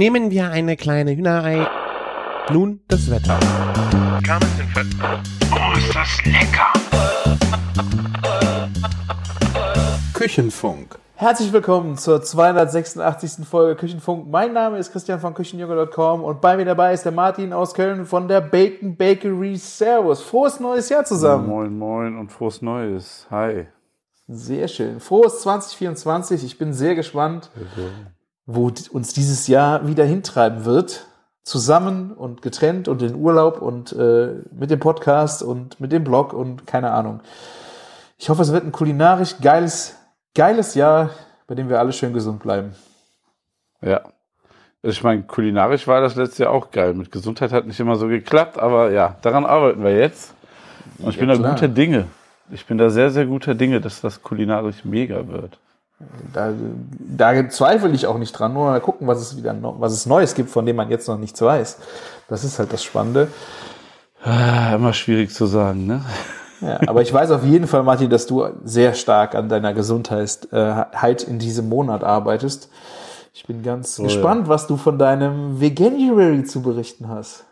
Nehmen wir eine kleine Hühnerei. Nun das Wetter. Oh, ist das lecker! Küchenfunk. Herzlich willkommen zur 286. Folge Küchenfunk. Mein Name ist Christian von Küchenjunge.com und bei mir dabei ist der Martin aus Köln von der Bacon Bakery. Servus. Frohes neues Jahr zusammen. Moin, moin und frohes Neues. Hi. Sehr schön. Frohes 2024. Ich bin sehr gespannt, wo uns dieses Jahr wieder hintreiben wird. Zusammen und getrennt und in Urlaub und äh, mit dem Podcast und mit dem Blog und keine Ahnung. Ich hoffe, es wird ein kulinarisch geiles, geiles Jahr, bei dem wir alle schön gesund bleiben. Ja. Ich meine, kulinarisch war das letzte Jahr auch geil. Mit Gesundheit hat nicht immer so geklappt, aber ja, daran arbeiten wir jetzt. Und ich Ja, bin da klar. guter Dinge. Ich bin da sehr, sehr guter Dinge, dass das kulinarisch mega wird. Da, da zweifle ich auch nicht dran, nur mal gucken, was es wieder was es Neues gibt, von dem man jetzt noch nichts weiß. Das ist halt das Spannende. Ah, immer schwierig zu sagen, ne? Ja, aber ich weiß auf jeden Fall, Martin, dass du sehr stark an deiner Gesundheit äh, halt in diesem Monat arbeitest. Ich bin ganz gespannt, was du von deinem Veganuary zu berichten hast.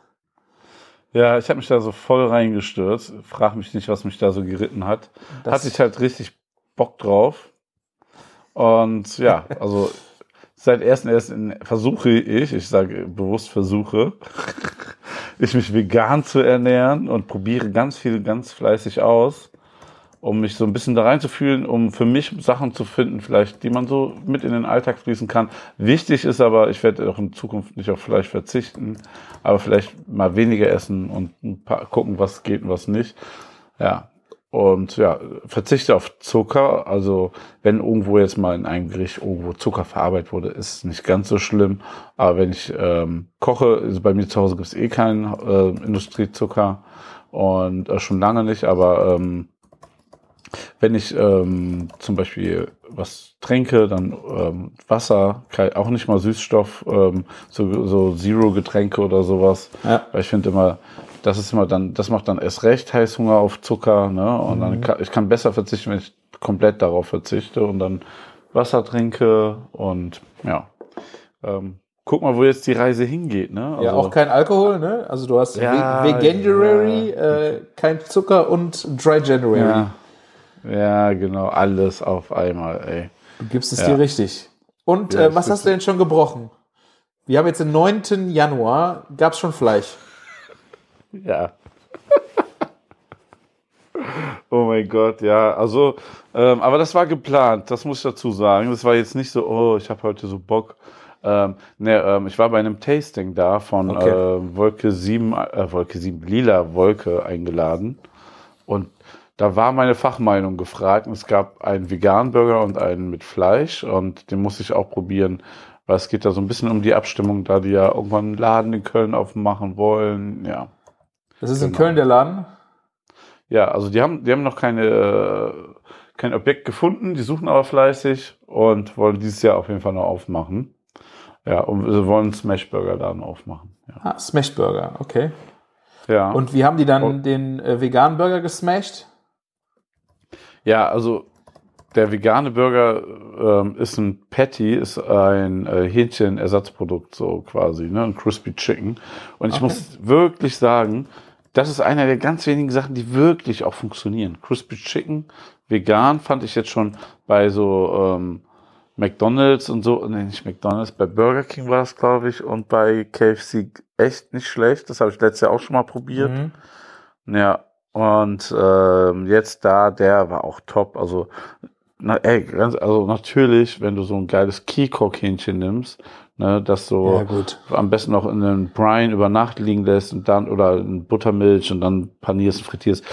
Ja, ich habe mich da so voll reingestürzt. Frag mich nicht, was mich da so geritten hat. Das- Hatte ich halt richtig Bock drauf. Und ja, also seit 1.1. versuche ich, ich sage bewusst versuche, ich mich vegan zu ernähren und probiere ganz viel, ganz fleißig aus, um mich so ein bisschen da reinzufühlen, um für mich Sachen zu finden, vielleicht, die man so mit in den Alltag fließen kann. Wichtig ist aber, ich werde auch in Zukunft nicht auf Fleisch verzichten, aber vielleicht mal weniger essen und paar gucken, was geht und was nicht. Ja. Und ja, verzichte auf Zucker. Also wenn irgendwo jetzt mal in einem Gericht irgendwo Zucker verarbeitet wurde, ist nicht ganz so schlimm. Aber wenn ich ähm, koche, also bei mir zu Hause gibt es eh keinen äh, Industriezucker und äh, schon lange nicht. Aber ähm, wenn ich ähm, zum Beispiel was trinke, dann ähm, Wasser, auch nicht mal Süßstoff, ähm, so, so Zero-Getränke oder sowas. Ja. Weil ich finde immer, das ist immer dann, das macht dann erst recht Heißhunger auf Zucker, ne? Und dann kann, ich kann besser verzichten, wenn ich komplett darauf verzichte und dann Wasser trinke und ja. Ähm, guck mal, wo jetzt die Reise hingeht, ne? Ja, Also- auch kein Alkohol, ne? Also du hast Ja, Ve- Veganuary, ja. äh, kein Zucker und Dry January. ja. ja, genau, alles auf einmal, ey. Du gibst es Ja. dir richtig. Und Ja, äh, was hast du denn schon gebrochen? Wir haben jetzt den 9. Januar, gab's schon Fleisch. Ja. oh mein Gott, ja. Also, ähm, aber das war geplant, das muss ich dazu sagen. Das war jetzt nicht so, oh, ich habe heute so Bock. Ähm, ne, ähm, ich war bei einem Tasting da von Okay. äh, Wolke 7, äh, Wolke 7, Lila Wolke eingeladen. Und da war meine Fachmeinung gefragt. Und es gab einen veganen Burger und einen mit Fleisch. Und den musste ich auch probieren. Weil es geht da so ein bisschen um die Abstimmung, da die ja irgendwann einen Laden in Köln aufmachen wollen. Ja. Das ist in Genau. Köln der Laden. Ja, also die haben, die haben noch keine, äh, kein Objekt gefunden, die suchen aber fleißig und wollen dieses Jahr auf jeden Fall noch aufmachen. Ja, und sie wollen einen Smashburger-Laden aufmachen. Ja. Ah, Smashed Burger, okay. ja. Und wie haben die dann Oh. den äh, veganen Burger gesmashed? ja, also der vegane Burger ähm, ist ein Patty, ist ein äh, Hähnchenersatzprodukt so quasi, ne, ein Crispy Chicken. Und ich Okay. muss wirklich sagen, das ist einer der ganz wenigen Sachen, die wirklich auch funktionieren. Crispy Chicken, vegan fand ich jetzt schon bei so ähm, McDonalds und so, nee, nicht McDonalds, bei Burger King war das, glaube ich, und bei KFC echt nicht schlecht. Das habe ich letztes Jahr auch schon mal probiert. Mhm. Ja, und ähm, jetzt da, der war auch top. Also, na, ey, ganz, also natürlich, wenn du so ein geiles Keycock-Hähnchen nimmst, ne, das so Ja, am besten noch in einem Brine über Nacht liegen lässt und dann oder in Buttermilch und dann panierst und frittierst,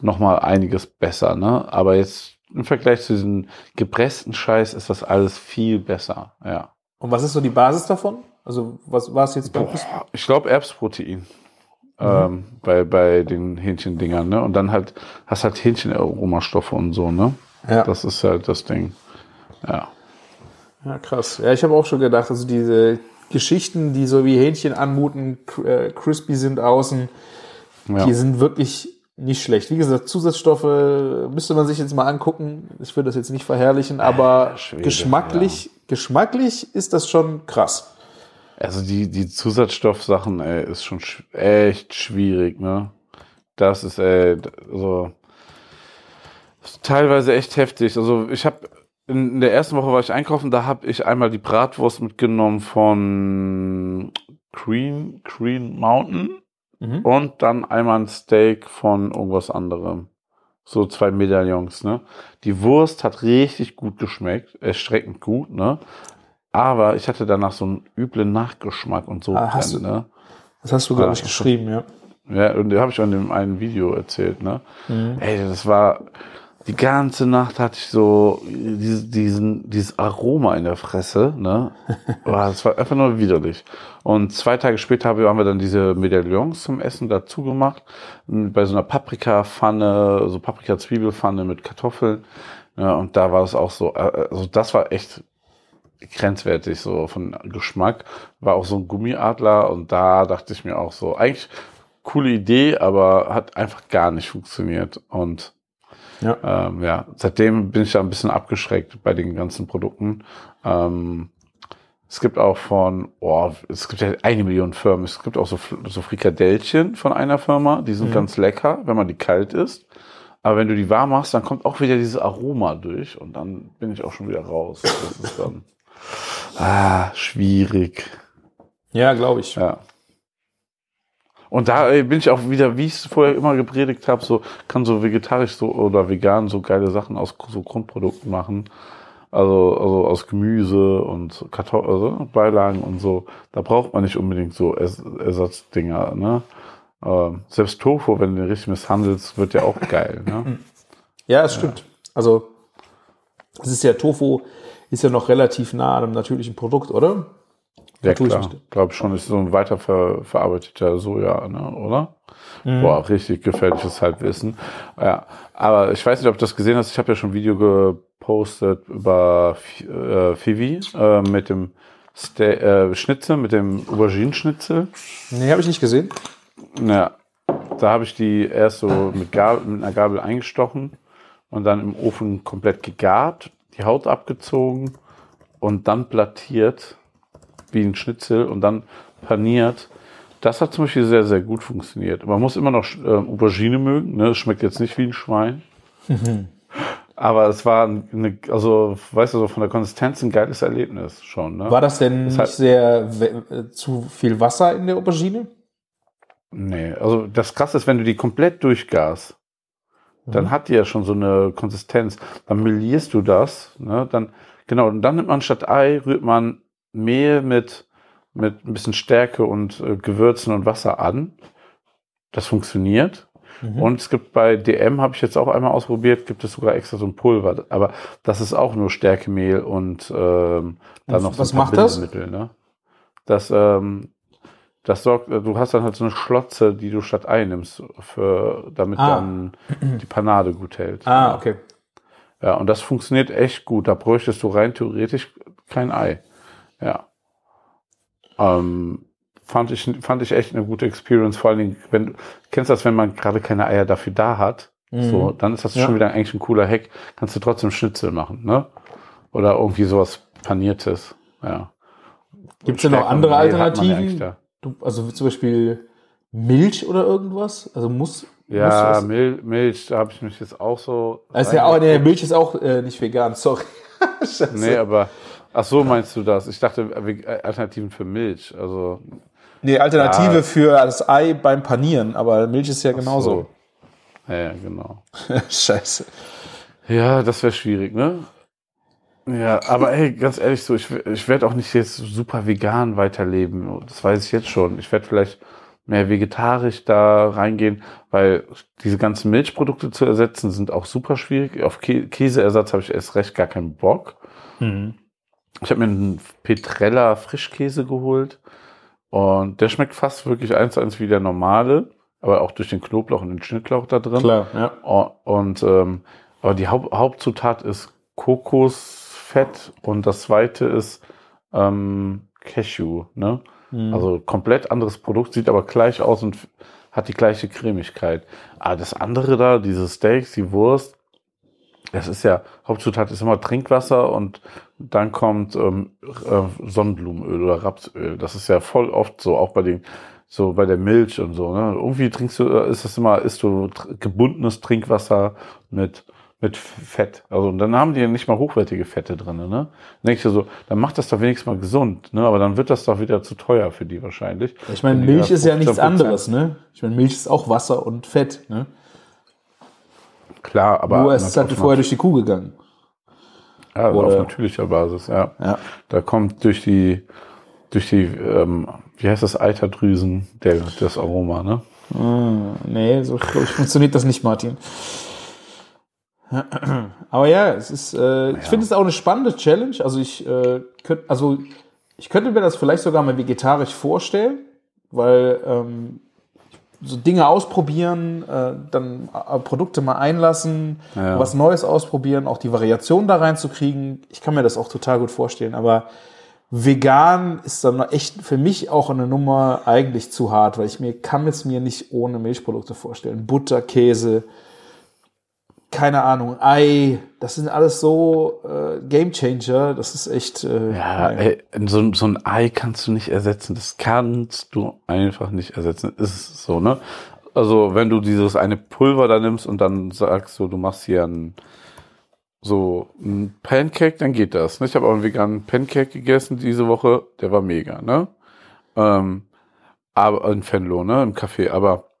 nochmal einiges besser, ne? Aber jetzt im Vergleich zu diesem gepressten Scheiß ist das alles viel besser, ja. Und was ist so die Basis davon? Also, was war es jetzt beim Boah, ich glaube Erbsprotein. Ähm, bei, bei den Hähnchendingern, ne? Und dann halt, hast halt Hähnchenaromastoffe und so, ne? Ja. Das ist halt das Ding. Ja. Ja, krass. Ja, ich habe auch schon gedacht, also diese Geschichten, die so wie Hähnchen anmuten, äh, crispy sind außen, ja. die sind wirklich nicht schlecht. Wie gesagt, Zusatzstoffe müsste man sich jetzt mal angucken. Ich würde das jetzt nicht verherrlichen, aber Schwede, geschmacklich, geschmacklich ist das schon krass. Also die, die Zusatzstoffsachen, ey, ist schon sch echt schwierig, ne? Das ist, ey, also ist teilweise echt heftig. Also ich habe in, der ersten Woche war ich einkaufen, da habe ich einmal die Bratwurst mitgenommen von Green, Green Mountain Mhm. und dann einmal ein Steak von irgendwas anderem. So zwei Medaillons, ne? Die Wurst hat richtig gut geschmeckt, erschreckend gut, ne? Aber ich hatte danach so einen üblen Nachgeschmack und so. Ah, hast drin, ne? Das hast du, glaube Ah, ich, geschrieben, ja. Ja, und da habe ich auch in dem einen Video erzählt, ne? Mhm. Ey, das war die ganze Nacht hatte ich so diese, diesen, dieses Aroma in der Fresse, ne? Boah, das war einfach nur widerlich. Und zwei Tage später haben wir haben wir dann diese Medaillons zum Essen dazu gemacht. Bei so einer Paprika-Pfanne, so Paprika-Zwiebelpfanne mit Kartoffeln. Ja, und da war es auch so, äh, also das war echt grenzwertig so von Geschmack. War auch so ein Gummiadler und da dachte ich mir auch so, eigentlich coole Idee, aber hat einfach gar nicht funktioniert. Und Ja. ähm, ja, seitdem bin ich da ein bisschen abgeschreckt bei den ganzen Produkten. Ähm, es gibt auch von, oh, es gibt ja eine Million Firmen. Es gibt auch so, so Frikadellchen von einer Firma, die sind Mhm. ganz lecker, wenn man die kalt isst. Aber wenn du die warm machst, dann kommt auch wieder dieses Aroma durch und dann bin ich auch schon wieder raus. Das ist dann ah, schwierig. Ja, glaube ich. Ja. Und da bin ich auch wieder, wie ich es vorher immer gepredigt habe, so kann so vegetarisch so oder vegan so geile Sachen aus so Grundprodukten machen. Also, also aus Gemüse und Kartoffeln, also Beilagen und so. Da braucht man nicht unbedingt so Ers Ersatzdinger, ne? Ähm, selbst Tofu, wenn du den richtig misshandelst, wird ja auch geil, ne? Ja, es stimmt. Also, es ist ja, Tofu ist ja noch relativ nah an einem natürlichen Produkt, oder? Ja, ich klar. nicht. Glaube schon, ist so ein weiterverarbeiteter Soja, ne, oder? Mhm. Boah, richtig gefährliches Halbwissen. Ja, aber ich weiß nicht, ob du das gesehen hast. Ich habe ja schon ein Video gepostet über äh, Fivi äh, mit dem Ste äh, Schnitzel, mit dem Aubergine-Schnitzel. Nee, habe ich nicht gesehen. Ja, da habe ich die erst so mit, Gabel, mit einer Gabel eingestochen und dann im Ofen komplett gegart, die Haut abgezogen und dann plattiert wie ein Schnitzel und dann paniert. Das hat zum Beispiel sehr, sehr gut funktioniert. Man muss immer noch äh, Aubergine mögen. Ne? Das schmeckt jetzt nicht wie ein Schwein. Aber es war eine, also, weißt du, so von der Konsistenz ein geiles Erlebnis schon. Ne? War das denn Das nicht hat- sehr äh, zu viel Wasser in der Aubergine? Nee, also das Krasse ist, wenn du die komplett durchgas, dann hat die ja schon so eine Konsistenz. Dann melierst du das, ne? Dann, genau, und dann nimmt man statt Ei, rührt man Mehl mit, mit ein bisschen Stärke und äh, Gewürzen und Wasser an. Das funktioniert. Mhm. Und es gibt bei DM, habe ich jetzt auch einmal ausprobiert, gibt es sogar extra so ein Pulver. Aber das ist auch nur Stärkemehl und ähm, dann Und noch so was ein paar macht das? Ne? Das, ähm, das sorgt, äh, du hast dann halt so eine Schlotze, die du statt Ei nimmst, für, damit Ah. dann die Panade gut hält. Ah, okay. Ja, und das funktioniert echt gut. Da bräuchtest du rein theoretisch kein Ei. Ja. Ähm, fand ich, fand ich echt eine gute Experience. Vor allen Dingen, wenn du kennst das, wenn man gerade keine Eier dafür da hat, so, dann ist das Mhm. Ja. schon wieder eigentlich ein cooler Hack. Kannst du trotzdem Schnitzel machen, ne? Oder irgendwie sowas paniertes. Ja. Gibt es denn noch andere ja Alternativen? da. Du, also zum Beispiel Milch oder irgendwas? Also muss. muss Ja, Mil Milch, da habe ich mich jetzt auch so. Ist ja auch, nee. Milch ist auch äh, nicht vegan, sorry. Nee, aber. Ach so, meinst du das? Ich dachte, äh, Alternativen für Milch. Also. Nee, Alternative Ja. für das Ei beim Panieren, aber Milch ist ja genauso. So. Ja, genau. Scheiße. Ja, das wäre schwierig, ne? Ja, aber ey, ganz ehrlich so, ich, ich werde auch nicht jetzt super vegan weiterleben. Das weiß ich jetzt schon. Ich werde vielleicht mehr vegetarisch da reingehen, weil diese ganzen Milchprodukte zu ersetzen sind auch super schwierig. Auf Kä Käseersatz habe ich erst recht gar keinen Bock. Ich habe mir einen Petrella Frischkäse geholt und der schmeckt fast wirklich eins zu eins wie der normale, aber auch durch den Knoblauch und den Schnittlauch da drin. Klar, ja. Und ähm, aber die Haupt Hauptzutat ist Kokosfett und das zweite ist ähm, Cashew. Ne? Mhm. Also komplett anderes Produkt, sieht aber gleich aus und hat die gleiche Cremigkeit. Aber das andere da, diese Steaks, die Wurst, das ist ja, Hauptzutat ist immer Trinkwasser und dann kommt ähm, äh, Sonnenblumenöl oder Rapsöl. Das ist ja voll oft so, auch bei den so bei der Milch und so. Ne? Irgendwie trinkst du, äh, ist das immer, ist du gebundenes Trinkwasser mit mit Fett. Also und dann haben die ja nicht mal hochwertige Fette drin. Ne? Dann denke ich so, dann macht das doch wenigstens mal gesund. Ne? Aber dann wird das doch wieder zu teuer für die wahrscheinlich. Ich meine, Milch ist ja nichts anderes. Ne? Ich meine, Milch ist auch Wasser und Fett. Ne? Klar, aber Nur es ist halt vorher durch die Kuh gegangen. Ja, Oder- auf natürlicher Basis, ja. Ja. Da kommt durch die, durch die, ähm, wie heißt das, Eiterdrüsen, der, das Aroma, ne? Ah, nee, so ich funktioniert das nicht, Martin. Aber ja, es ist, äh, ich finde es auch eine spannende Challenge. Also ich äh, könnte, also ich könnte mir das vielleicht sogar mal vegetarisch vorstellen, weil ähm, so Dinge ausprobieren, äh, dann äh, Produkte mal einlassen, Ja. was Neues ausprobieren, auch die Variation da reinzukriegen. Ich kann mir das auch total gut vorstellen. Aber vegan ist dann echt für mich auch eine Nummer eigentlich zu hart, weil ich mir kann es mir nicht ohne Milchprodukte vorstellen. Butter, Käse, keine Ahnung, Ei, das sind alles so äh, Game Changer. Das ist echt. Äh, Ja, ey, so, so ein Ei kannst du nicht ersetzen. Das kannst du einfach nicht ersetzen. Ist so, ne? Also, wenn du dieses eine Pulver da nimmst und dann sagst so, du machst hier ein, so ein Pancake, dann geht das. Ne? Ich habe auch einen veganen Pancake gegessen diese Woche, der war mega, ne? Ähm, aber in Fenlo, ne? Im Café, aber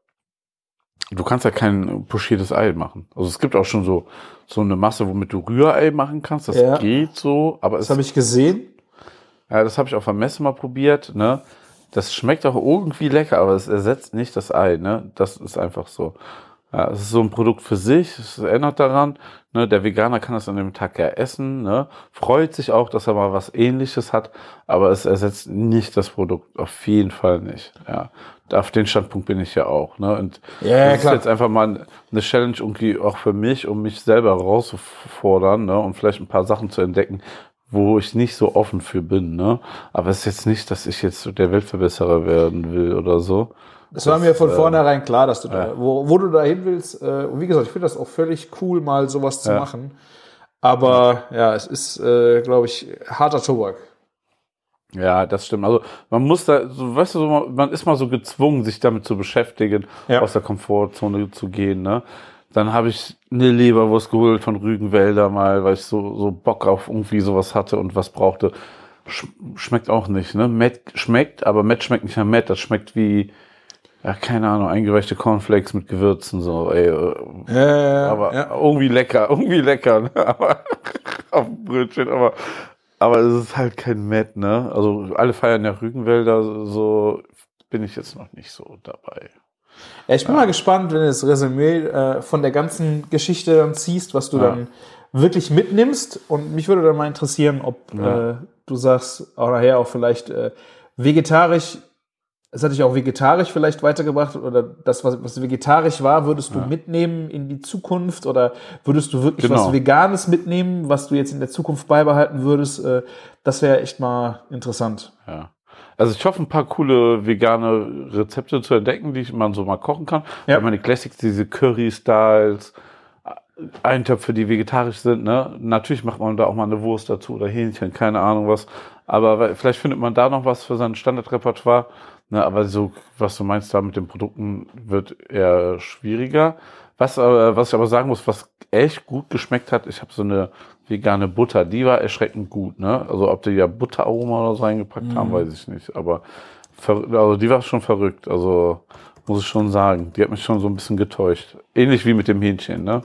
du kannst ja kein pochiertes Ei machen. Also es gibt auch schon so, so eine Masse, womit du Rührei machen kannst. Das Ja. geht so, aber das habe ich gesehen. ja, das habe ich auf der Messe mal probiert, ne? Das schmeckt auch irgendwie lecker, aber es ersetzt nicht das Ei, ne? Das ist einfach so. Ja, es ist so ein Produkt für sich, es erinnert daran, ne? Der Veganer kann das an dem Tag ja essen, ne? Freut sich auch, dass er mal was ähnliches hat, aber es ersetzt nicht das Produkt, auf jeden Fall nicht, ja. Auf den Standpunkt bin ich ja auch, ne? Und Ja, das klar. ist jetzt einfach mal eine Challenge irgendwie auch für mich, um mich selber herauszufordern, ne? Und vielleicht ein paar Sachen zu entdecken, wo ich nicht so offen für bin, ne? Aber es ist jetzt nicht, dass ich jetzt der Weltverbesserer werden will oder so. Das war mir von äh, vornherein klar, dass du da, ja. wo, wo du da hin willst. Äh, und wie gesagt, ich finde das auch völlig cool, mal sowas zu Ja. machen. Aber ja, es ist, äh, glaube ich, harter Tobak. Ja, das stimmt. Also man muss da, so, weißt du, man- ist mal so gezwungen, sich damit zu beschäftigen, Ja. aus der Komfortzone zu gehen, ne? Dann habe ich eine Leberwurst geholt von Rügenwälder mal, weil ich so, so Bock auf irgendwie sowas hatte und was brauchte. Sch schmeckt auch nicht, ne? Met schmeckt, aber Met schmeckt nicht nach Met. Das schmeckt wie, ja, keine Ahnung, eingeweichte Cornflakes mit Gewürzen, so, ey. äh, aber ja. irgendwie lecker, irgendwie lecker, ne? aber auf dem Brötchen, aber, aber es ist halt kein Met, ne? Also alle feiern ja Rügenwälder, so bin ich jetzt noch nicht so dabei. Ja, ich bin mal gespannt, wenn du das Resümee äh, von der ganzen Geschichte dann ziehst, was du Ja. dann wirklich mitnimmst. Und mich würde dann mal interessieren, ob Ja. äh, du sagst, auch nachher auch vielleicht äh, vegetarisch, es hat dich auch vegetarisch vielleicht weitergebracht oder das, was, was vegetarisch war, würdest du mitnehmen in die Zukunft oder würdest du wirklich Genau. was Veganes mitnehmen, was du jetzt in der Zukunft beibehalten würdest? Äh, das wäre echt mal interessant. Ja. Also ich hoffe, ein paar coole vegane Rezepte zu entdecken, die man so mal kochen kann. Ja. Meine Classics, diese Curry-Styles, Eintöpfe, die vegetarisch sind, ne? Natürlich macht man da auch mal eine Wurst dazu oder Hähnchen, keine Ahnung was. Aber vielleicht findet man da noch was für sein Standardrepertoire. Ne? Aber so, was du meinst da mit den Produkten, wird eher schwieriger. Was, aber, was ich aber sagen muss, was echt gut geschmeckt hat, ich habe so eine vegane Butter, die war erschreckend gut, ne? Also ob die ja Butteraroma oder so reingepackt haben, weiß ich nicht. Aber also die war schon verrückt. Also muss ich schon sagen. Die hat mich schon so ein bisschen getäuscht. Ähnlich wie mit dem Hähnchen, ne?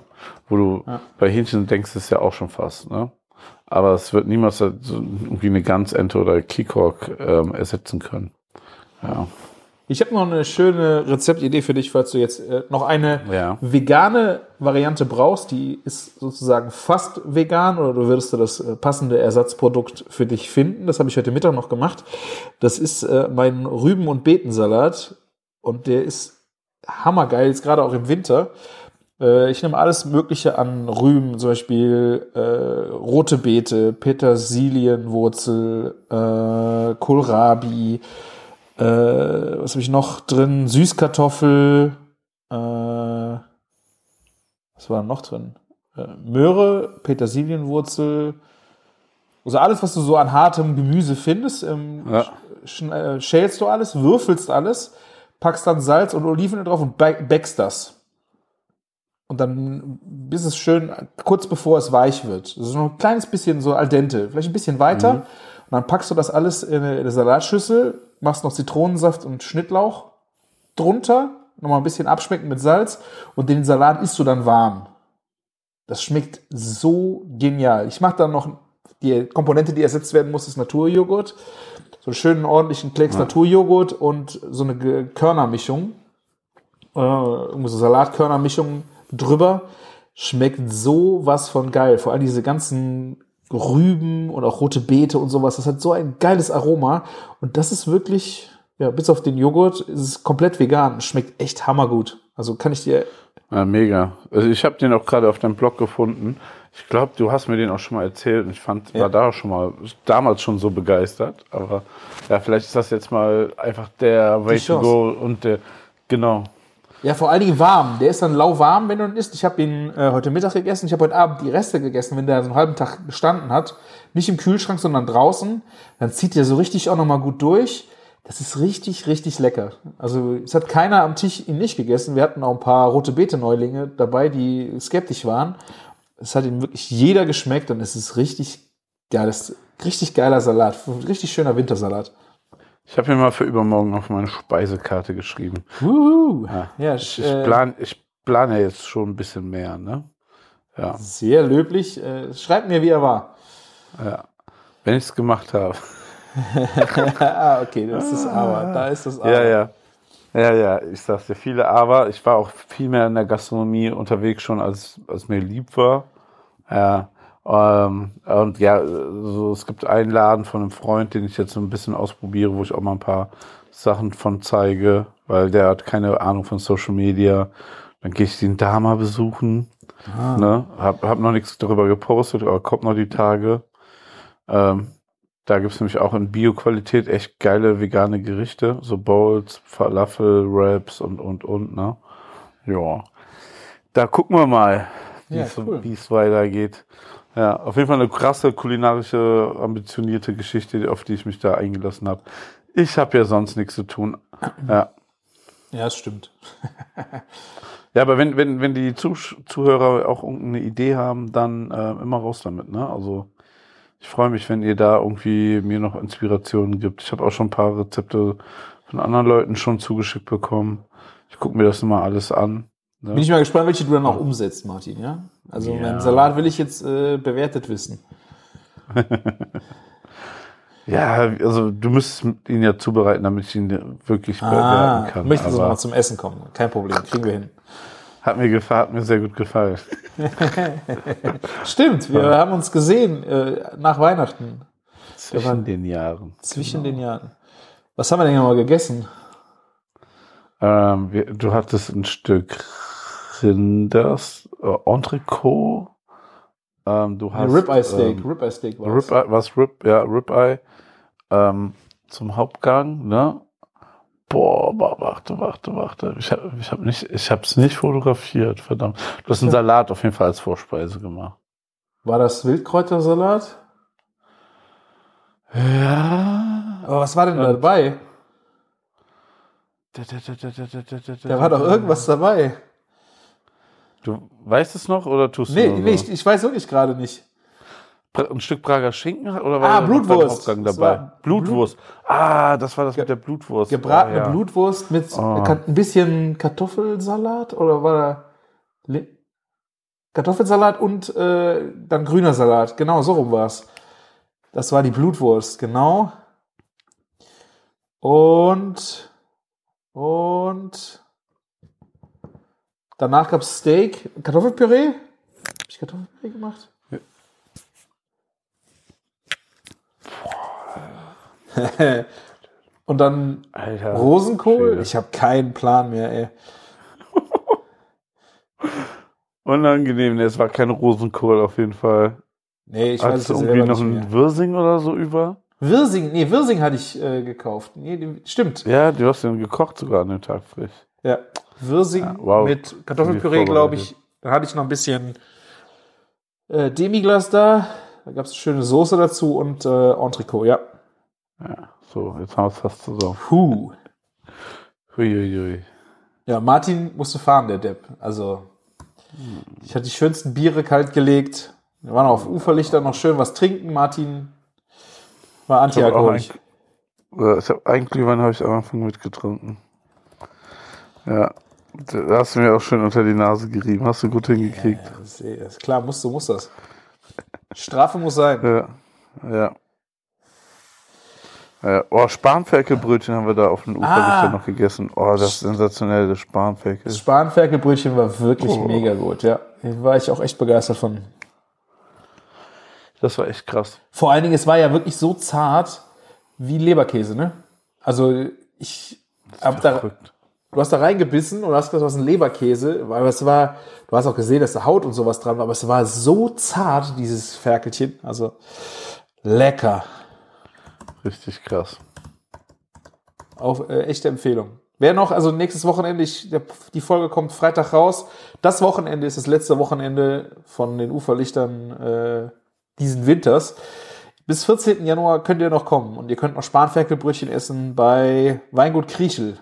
Wo du bei Hähnchen denkst es ja auch schon fast, ne? Aber es wird niemals irgendwie eine Ganzente oder Kikok ähm, ersetzen können. Ja. Ich habe noch eine schöne Rezeptidee für dich, falls du jetzt äh, noch eine Ja. vegane Variante brauchst. Die ist sozusagen fast vegan oder du würdest du das äh, passende Ersatzprodukt für dich finden. Das habe ich heute Mittag noch gemacht. Das ist äh, mein Rüben- und Beetensalat und der ist hammergeil, jetzt gerade auch im Winter. Äh, ich nehme alles Mögliche an Rüben, zum Beispiel äh, rote Beete, Petersilienwurzel, äh, Kohlrabi, äh, was habe ich noch drin? Süßkartoffel. Äh, was war noch drin? Äh, Möhre, Petersilienwurzel Also alles, was du so an hartem Gemüse findest, ähm, Ja. sch äh, schälst du alles, würfelst alles, packst dann Salz und Oliven drauf und backst das. Und dann, bis es schön, kurz bevor es weich wird. Also noch ein kleines bisschen so al dente, vielleicht ein bisschen weiter. Und dann packst du das alles in eine, in eine Salatschüssel, machst noch Zitronensaft und Schnittlauch drunter, nochmal ein bisschen abschmecken mit Salz und den Salat isst du dann warm. Das schmeckt so genial. Ich mache dann noch die Komponente, die ersetzt werden muss, ist Naturjoghurt. So einen schönen ordentlichen Klecks Naturjoghurt und so eine Körnermischung. Äh, irgendwie so Salatkörnermischung drüber. Schmeckt so was von geil. Vor allem diese ganzen Rüben und auch rote Beete und sowas. Das hat so ein geiles Aroma. Und das ist wirklich, ja, bis auf den Joghurt, ist es komplett vegan. Schmeckt echt hammergut. Also kann ich dir Ja, mega. Also ich habe den auch gerade auf deinem Blog gefunden. Ich glaube, du hast mir den auch schon mal erzählt und ich fand, Ja. war da schon mal, damals schon so begeistert. Aber ja, vielleicht ist das jetzt mal einfach der Way to go und der, genau. Ja, vor allen Dingen warm. Der ist dann lauwarm, wenn du ihn isst. Ich habe ihn äh, heute Mittag gegessen. Ich habe heute Abend die Reste gegessen, wenn der so einen halben Tag gestanden hat. Nicht im Kühlschrank, sondern draußen. Dann zieht der so richtig auch nochmal gut durch. Das ist richtig, richtig lecker. Also es hat keiner am Tisch ihn nicht gegessen. Wir hatten auch ein paar rote Beete-Neulinge dabei, die skeptisch waren. Es hat ihm wirklich jeder geschmeckt und es ist richtig geil. Das ist richtig geiler Salat. Richtig schöner Wintersalat. Ich habe mir mal für übermorgen auf meine Speisekarte geschrieben. Wuhu. Ja, Ich, äh, plan, ich plane ja jetzt schon ein bisschen mehr, ne? Ja, sehr löblich. Äh, schreibt mir, wie er war. ja. Wenn ich es gemacht habe. ah, okay, das ist aber. Da ist das aber. Ja, ja. Ja, ja, ich sag's dir viele, aber ich war auch viel mehr in der Gastronomie unterwegs schon, als, als mir lieb war. Ja, ähm, und ja, so, es gibt einen Laden von einem Freund, den ich jetzt so ein bisschen ausprobiere, wo ich auch mal ein paar Sachen von zeige, weil der hat keine Ahnung von Social Media. Dann gehe ich den da mal besuchen. Ne? Hab, hab noch nichts darüber gepostet, aber kommt noch die Tage. Ähm, da gibt's nämlich auch in Bio-Qualität echt geile vegane Gerichte. So Bowls, Falafel, Wraps und, und, und, ne? Ja. Da gucken wir mal, wie Ja, es cool. wie es weitergeht. Ja, auf jeden Fall eine krasse kulinarische, ambitionierte Geschichte, auf die ich mich da eingelassen habe. Ich habe ja sonst nichts zu tun. Ja. Ja, das stimmt. Ja, aber wenn, wenn, wenn die Zuh Zuhörer auch irgendeine Idee haben, dann äh, immer raus damit, ne? Also ich freue mich, wenn ihr da irgendwie mir noch Inspirationen gibt. Ich habe auch schon ein paar Rezepte von anderen Leuten schon zugeschickt bekommen. Ich gucke mir das immer alles an. Ne? Bin ich mal gespannt, welche du dann auch umsetzt, Martin, ja? Also Ja. meinen Salat will ich jetzt äh, bewertet wissen. Ja, also du müsstest ihn ja zubereiten, damit ich ihn wirklich bewerten kann. Ah, möchtest du mal zum Essen kommen? Kein Problem, kriegen wir hin. hat mir gefallen, hat mir sehr gut gefallen. Stimmt, wir haben uns gesehen äh, nach Weihnachten, Zwischen den Jahren. zwischen den Jahren. Was haben wir denn nochmal gegessen? Ähm, wir, du hattest ein Stück Rinders, äh, Entrecot. Ähm, du hast Ribeye Steak. Ähm, Ribeye Steak war das. Ribeye, was Rib, ja, Ribeye ähm, zum Hauptgang, ne? Boah, boah, warte, warte, warte. Ich habe ich hab nicht, ich hab's nicht fotografiert, verdammt. Du hast einen Salat auf jeden Fall als Vorspeise gemacht. War das Wildkräutersalat? Ja. Aber was war denn da dabei? Da war doch irgendwas dabei. Du weißt es noch oder tust Nee, du nee, so? ich, ich weiß wirklich gerade nicht. Ein Stück Prager Schinken oder Ah, war beim Blutwurst. Das dabei? war Blutwurst. Ah, das war das mit der Blutwurst. Gebratene oh, ja. Blutwurst mit Oh. Ein bisschen Kartoffelsalat oder war da Le Kartoffelsalat und äh, dann grüner Salat. Genau, so rum war's. Das war die Blutwurst, genau. Und und danach gab's Steak, Kartoffelpüree. Hab ich Kartoffelpüree gemacht? und dann Alter. Rosenkohl? Schwede. Ich habe keinen Plan mehr, ey. Unangenehm, ne, es war kein Rosenkohl auf jeden Fall. Nee, ich weiß Hast es du ja irgendwie noch ein. Wirsing oder so über? Wirsing, nee, Wirsing hatte ich äh, gekauft. Nee, die, stimmt. Ja, du hast den gekocht sogar an dem Tag frisch. Ja. Wirsing Ja, wow. mit Kartoffelpüree, glaube ich. Dann hatte ich noch ein bisschen äh, Demiglas da. Da gab es schöne Soße dazu und äh, Entrecot, ja. Ja, so, jetzt haben wir es fast zusammen. Puh. Huiuiui. Ja, Martin musste fahren, der Depp. Also, ich hatte die schönsten Biere kalt gelegt. Wir waren auf Uferlichter noch schön was trinken. Martin war Ich habe antialkoholisch. äh, ich hab, einen Glühwein habe ich am Anfang mitgetrunken. Ja, da hast du mir auch schön unter die Nase gerieben. Hast du gut hingekriegt. Ja, das ist, ist klar, musst du, muss das. Strafe muss sein. Ja, ja. ja. Oh, Spanferkelbrötchen haben wir da auf dem Uferlichter Ah. noch gegessen. Oh, das ist sensationell, das Spanferkel. Das Spanferkelbrötchen war wirklich Oh. mega gut, ja. Da war ich auch echt begeistert von. Das war echt krass. Vor allen Dingen, es war ja wirklich so zart wie Leberkäse, ne? Also, ich hab da, Verrückt. Du hast da reingebissen und hast gesagt, was ein Leberkäse, weil es war, du hast auch gesehen, dass da Haut und sowas dran war, aber es war so zart, dieses Ferkelchen. Also, lecker. Richtig krass. Auf äh, echte Empfehlung. Wer noch, also nächstes Wochenende, ich, der, die Folge kommt Freitag raus. Das Wochenende ist das letzte Wochenende von den Uferlichtern äh, diesen Winters. Bis 14. Januar könnt ihr noch kommen und ihr könnt noch Spanferkelbrötchen essen bei Weingut Kriechel.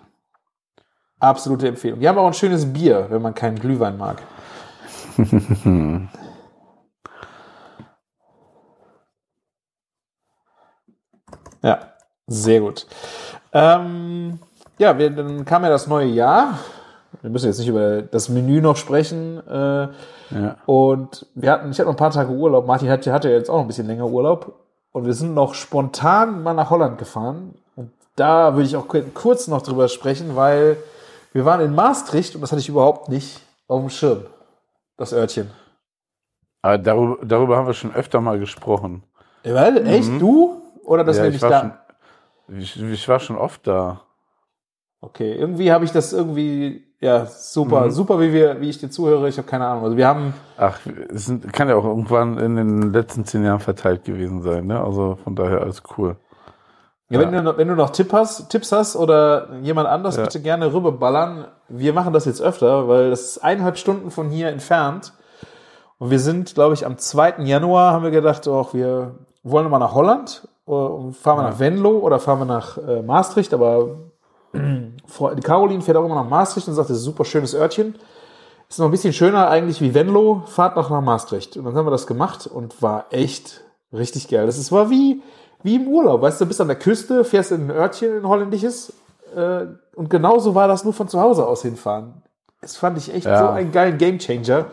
Absolute Empfehlung. Die haben auch ein schönes Bier, wenn man keinen Glühwein mag. ja, sehr gut. Ähm, ja, wir, dann kam ja das neue Jahr. Wir müssen jetzt nicht über das Menü noch sprechen. Äh, Ja. und wir hatten, ich hatte noch ein paar Tage Urlaub. Martin hatte, hatte jetzt auch noch ein bisschen länger Urlaub. Und wir sind noch spontan mal nach Holland gefahren. Und da würde ich auch kurz noch drüber sprechen, weil wir waren in Maastricht und das hatte ich überhaupt nicht auf dem Schirm. Das Örtchen. Aber darüber, darüber haben wir schon öfter mal gesprochen. Weil, echt, du? Oder das ja, wir ich, nicht war da? schon, ich, ich war schon oft da. Okay, irgendwie habe ich das irgendwie, ja, super, Mhm. super, wie wir, wie ich dir zuhöre, ich habe keine Ahnung. Also wir haben, Ach, es kann ja auch irgendwann in den letzten zehn Jahren verteilt gewesen sein, ne? Also von daher alles cool. Ja, wenn, Ja. du, noch- wenn du noch Tipp hast, Tipps hast oder jemand anders, Ja. bitte gerne rüberballern. Wir machen das jetzt öfter, weil das ist eineinhalb Stunden von hier entfernt. Und wir sind, glaube ich, am 2. Januar haben wir gedacht, auch wir wollen mal nach Holland äh, und fahren wir nach Venlo oder fahren wir nach äh, Maastricht, aber die Caroline fährt auch immer nach Maastricht und sagt, das ist ein super schönes Örtchen. Ist noch ein bisschen schöner eigentlich wie Venlo, fahrt noch nach Maastricht. Und dann haben wir das gemacht und war echt richtig geil. Das ist, war wie, wie im Urlaub, weißt du, bist an der Küste, fährst in ein Örtchen, in holländisches, äh, und genauso war das nur von zu Hause aus hinfahren. Das fand ich echt Ja. so einen geilen Gamechanger.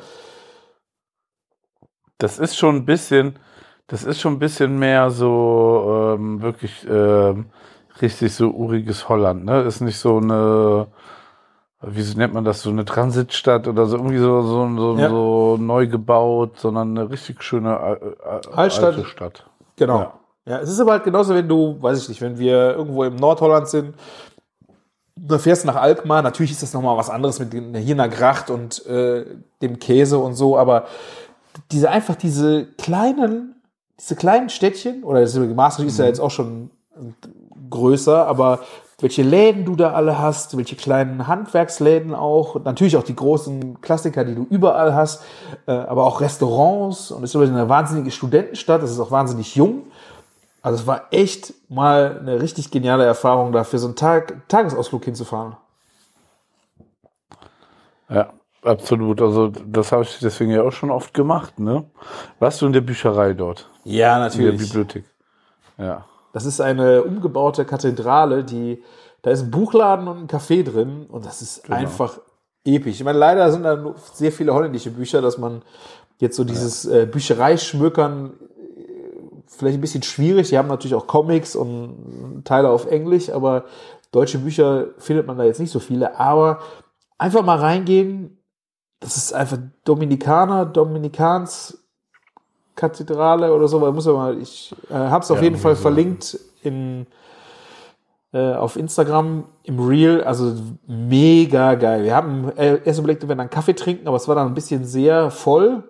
Das ist schon ein bisschen, das ist schon ein bisschen mehr so ähm, wirklich ähm, richtig so uriges Holland, ne? Ist nicht so eine, wie nennt man das, so eine Transitstadt oder so irgendwie so, so, so, Ja. so neu gebaut, sondern eine richtig schöne äh, äh, Altstadt. alte Stadt. Genau. Ja. Ja. es ist aber halt genauso, wenn du, weiß ich nicht, wenn wir irgendwo im Nordholland sind, da fährst du nach Alkmaar, natürlich ist das nochmal was anderes mit hier einer Gracht und äh, dem Käse und so, aber diese einfach diese kleinen, diese kleinen Städtchen, oder das Maastricht ist ja jetzt auch schon größer, aber welche Läden du da alle hast, welche kleinen Handwerksläden auch, und natürlich auch die großen Klassiker, die du überall hast, äh, aber auch Restaurants und es ist eine wahnsinnige Studentenstadt, es ist auch wahnsinnig jung. Also es war echt mal eine richtig geniale Erfahrung, da für so einen Tag, Tagesausflug hinzufahren. Ja, absolut. Also das habe ich deswegen ja auch schon oft gemacht, ne? Warst du in der Bücherei dort? Ja, In der Bibliothek? Ja. Das ist eine umgebaute Kathedrale, die da ist ein Buchladen und ein Café drin und das ist einfach episch. Ich meine, leider sind da sehr viele holländische Bücher, dass man jetzt so dieses äh, Büchereischmökern vielleicht ein bisschen schwierig. Die haben natürlich auch Comics und Teile auf Englisch, aber deutsche Bücher findet man da jetzt nicht so viele. Aber einfach mal reingehen. Das ist einfach Dominikaner, Dominikans Kathedrale oder so. weil Muss ja mal, ich äh, habe es auf Ja, jeden Fall so. verlinkt in, äh, auf Instagram im Reel. Also mega geil. Wir haben äh, erst überlegt, ob wir dann Kaffee trinken, aber es war dann ein bisschen sehr voll.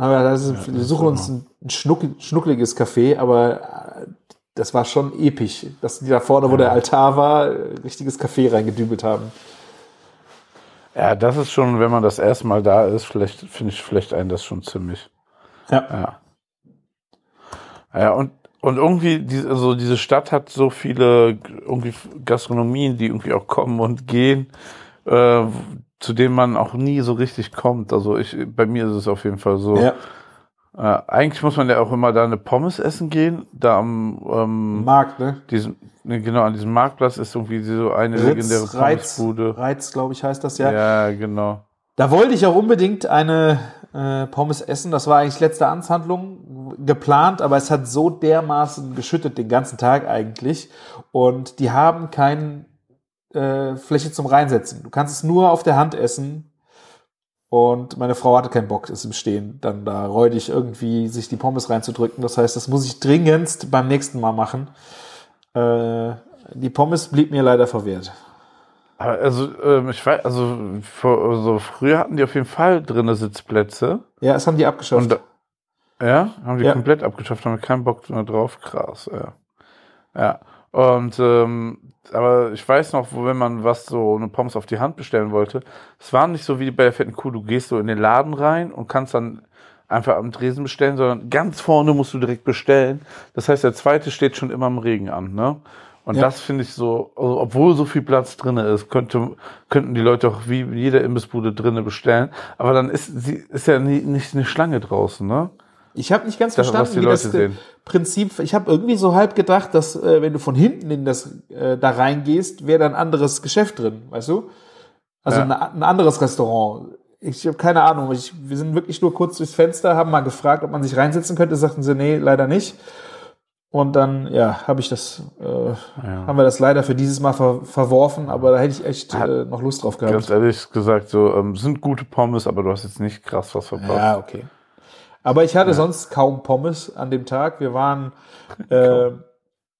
Aber das ist, wir das suchen uns ein, schnuck, schnuckliges Café, aber äh, das war schon episch, dass die da vorne, wo der Altar war, äh, richtiges Café reingedübelt haben. Ja, das ist schon, wenn man das erste Mal da ist, vielleicht finde ich vielleicht einen das schon ziemlich. Ja. Ja. Ja, und, und irgendwie, diese, also diese Stadt hat so viele irgendwie Gastronomien, die irgendwie auch kommen und gehen, äh, zu denen man auch nie so richtig kommt. Also ich, bei mir ist es auf jeden Fall so. Ja. Äh, eigentlich muss man ja auch immer da eine Pommes essen gehen. Da am ähm, Markt, ne? diesem, ne, genau, an diesem Marktplatz ist irgendwie so eine legendäre Ritz, Reiz, Pommesbude. Reiz, glaube ich, heißt das ja. Ja, genau. Da wollte ich auch unbedingt eine äh, Pommes essen. Das war eigentlich letzte Amtshandlung geplant, aber es hat so dermaßen geschüttet den ganzen Tag eigentlich. Und die haben keine äh, Fläche zum Reinsetzen. Du kannst es nur auf der Hand essen. Und meine Frau hatte keinen Bock, es im Stehen dann da räudig irgendwie sich die Pommes reinzudrücken. Das heißt, das muss ich dringendst beim nächsten Mal machen. Äh, die Pommes blieb mir leider verwehrt. Also, ähm, ich weiß, also, vor, also früher hatten die auf jeden Fall drinne Sitzplätze. Ja, das haben die abgeschafft. Und ja, haben die Ja. komplett abgeschafft, haben wir keinen Bock mehr drauf. Krass, ja. Ja. Und ähm, aber ich weiß noch, wo wenn man was so eine Pommes auf die Hand bestellen wollte, es war nicht so wie bei der fetten Kuh, du gehst so in den Laden rein und kannst dann einfach am Tresen bestellen, sondern ganz vorne musst du direkt bestellen. Das heißt, der zweite steht schon immer im Regen an, ne? Und Ja. das finde ich so, also obwohl so viel Platz drinne ist, könnte, könnten die Leute auch wie jede Imbissbude drinne bestellen. Aber dann ist, sie, ist ja nie, nicht eine Schlange draußen, ne? Ich habe nicht ganz Das, verstanden, wie das Leute äh, sehen. Prinzip. Ich habe irgendwie so halb gedacht, dass äh, wenn du von hinten in das äh, da reingehst, wäre da ein anderes Geschäft drin, weißt du? Also Ja. ein, ein anderes Restaurant. Ich habe keine Ahnung. Ich, wir sind wirklich nur kurz durchs Fenster, haben mal gefragt, ob man sich reinsetzen könnte. Sagten sie, nee, leider nicht. Und dann, ja, habe ich das, äh, haben wir das leider für dieses Mal ver verworfen. Aber da hätte ich echt Hat- äh, noch Lust drauf gehabt. Ganz ehrlich gesagt, so ähm, sind gute Pommes, aber du hast jetzt nicht krass was verpasst. Ja, okay. Aber ich hatte sonst kaum Pommes an dem Tag. Wir waren äh,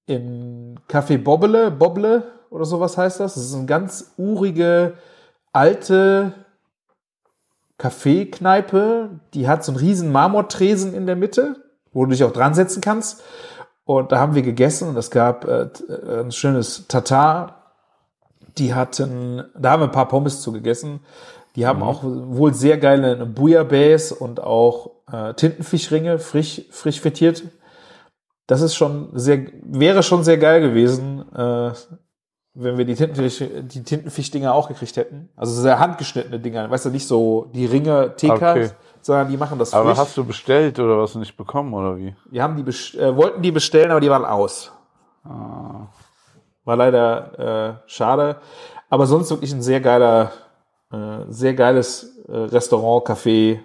im Café Bobble, Bobble oder sowas heißt das. Das ist eine ganz urige, alte Kaffeekneipe. Die hat so einen riesen Marmortresen in der Mitte, wo du dich auch dran setzen kannst. Und da haben wir gegessen und es gab äh, äh, ein schönes Tatar. Die hatten, da haben wir ein paar Pommes zu gegessen. Die haben auch wohl sehr geile Bouillabaisse und auch äh, Tintenfischringe, frisch, frisch frittiert. Das ist schon sehr, wäre schon sehr geil gewesen, äh, wenn wir die, Tintenfisch, die Tintenfischdinger auch gekriegt hätten. Also sehr handgeschnittene Dinger, weißt du, nicht so die Ringe TK, Okay. sondern die machen das Aber frisch. hast du bestellt oder was nicht bekommen oder wie? Wir haben die best- äh, wollten die bestellen, aber die waren aus. War leider äh, schade. Aber sonst wirklich ein sehr geiler, äh, sehr geiles äh, Restaurant, Café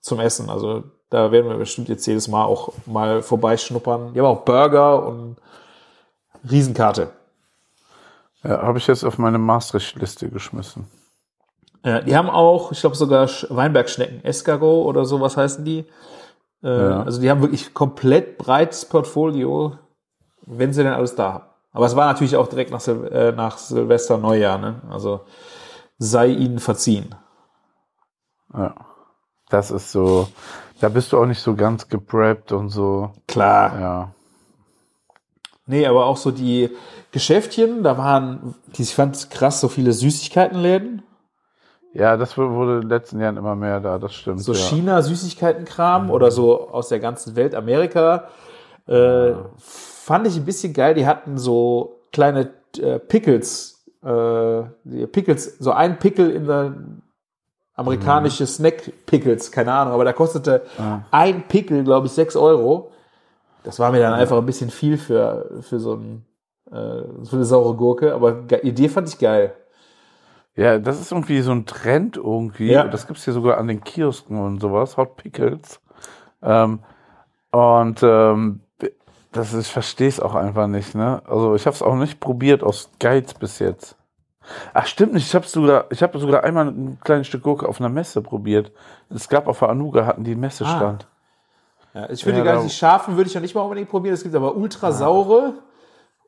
zum Essen. Also da werden wir bestimmt jetzt jedes Mal auch mal vorbeischnuppern. Die haben auch Burger und Riesenkarte. Ja, habe ich jetzt auf meine Maastricht-Liste geschmissen. Ja, die haben auch, ich glaube sogar Sch- Weinbergschnecken, Escargot oder sowas heißen die. Äh, Ja. Also die haben wirklich komplett breites Portfolio, wenn sie denn alles da haben. Aber es war natürlich auch direkt nach, Sil äh, nach Silvester, Neujahr, ne? Also sei ihnen verziehen. Ja. Das ist so, da bist du auch nicht so ganz gepreppt und so. Klar. Ja. Nee, aber auch so die Geschäftchen, da waren, die- ich fand krass, so viele Süßigkeitenläden. Ja, das wurde in den letzten Jahren immer mehr da, das stimmt. So ja. China-Süßigkeitenkram oder so aus der ganzen Welt, Amerika. Äh, Fand ich ein bisschen geil. Die hatten so kleine äh, Pickles. Äh, Pickles, so ein Pickel in der amerikanische Snack-Pickles, keine Ahnung, aber da kostete ein Pickel, glaube ich, 6 Euro. Das war mir dann einfach ein bisschen viel für, für so ein, äh, für eine saure Gurke, aber Idee fand ich geil. Ja, das ist irgendwie so ein Trend irgendwie. Ja. Das gibt's hier sogar an den Kiosken und sowas, Hot Pickles. Ähm, und ähm, das ist, ich verstehe es auch einfach nicht, ne? Also ich habe es auch nicht probiert aus Geiz bis jetzt. Ach stimmt nicht, ich habe sogar, ich habe sogar einmal ein kleines Stück Gurke auf einer Messe probiert. Es gab auf der Anuga hatten die Messestand. Ja, ich finde Ja, gar nicht, die scharfen würde ich ja nicht mal unbedingt probieren. Es gibt aber ultra saure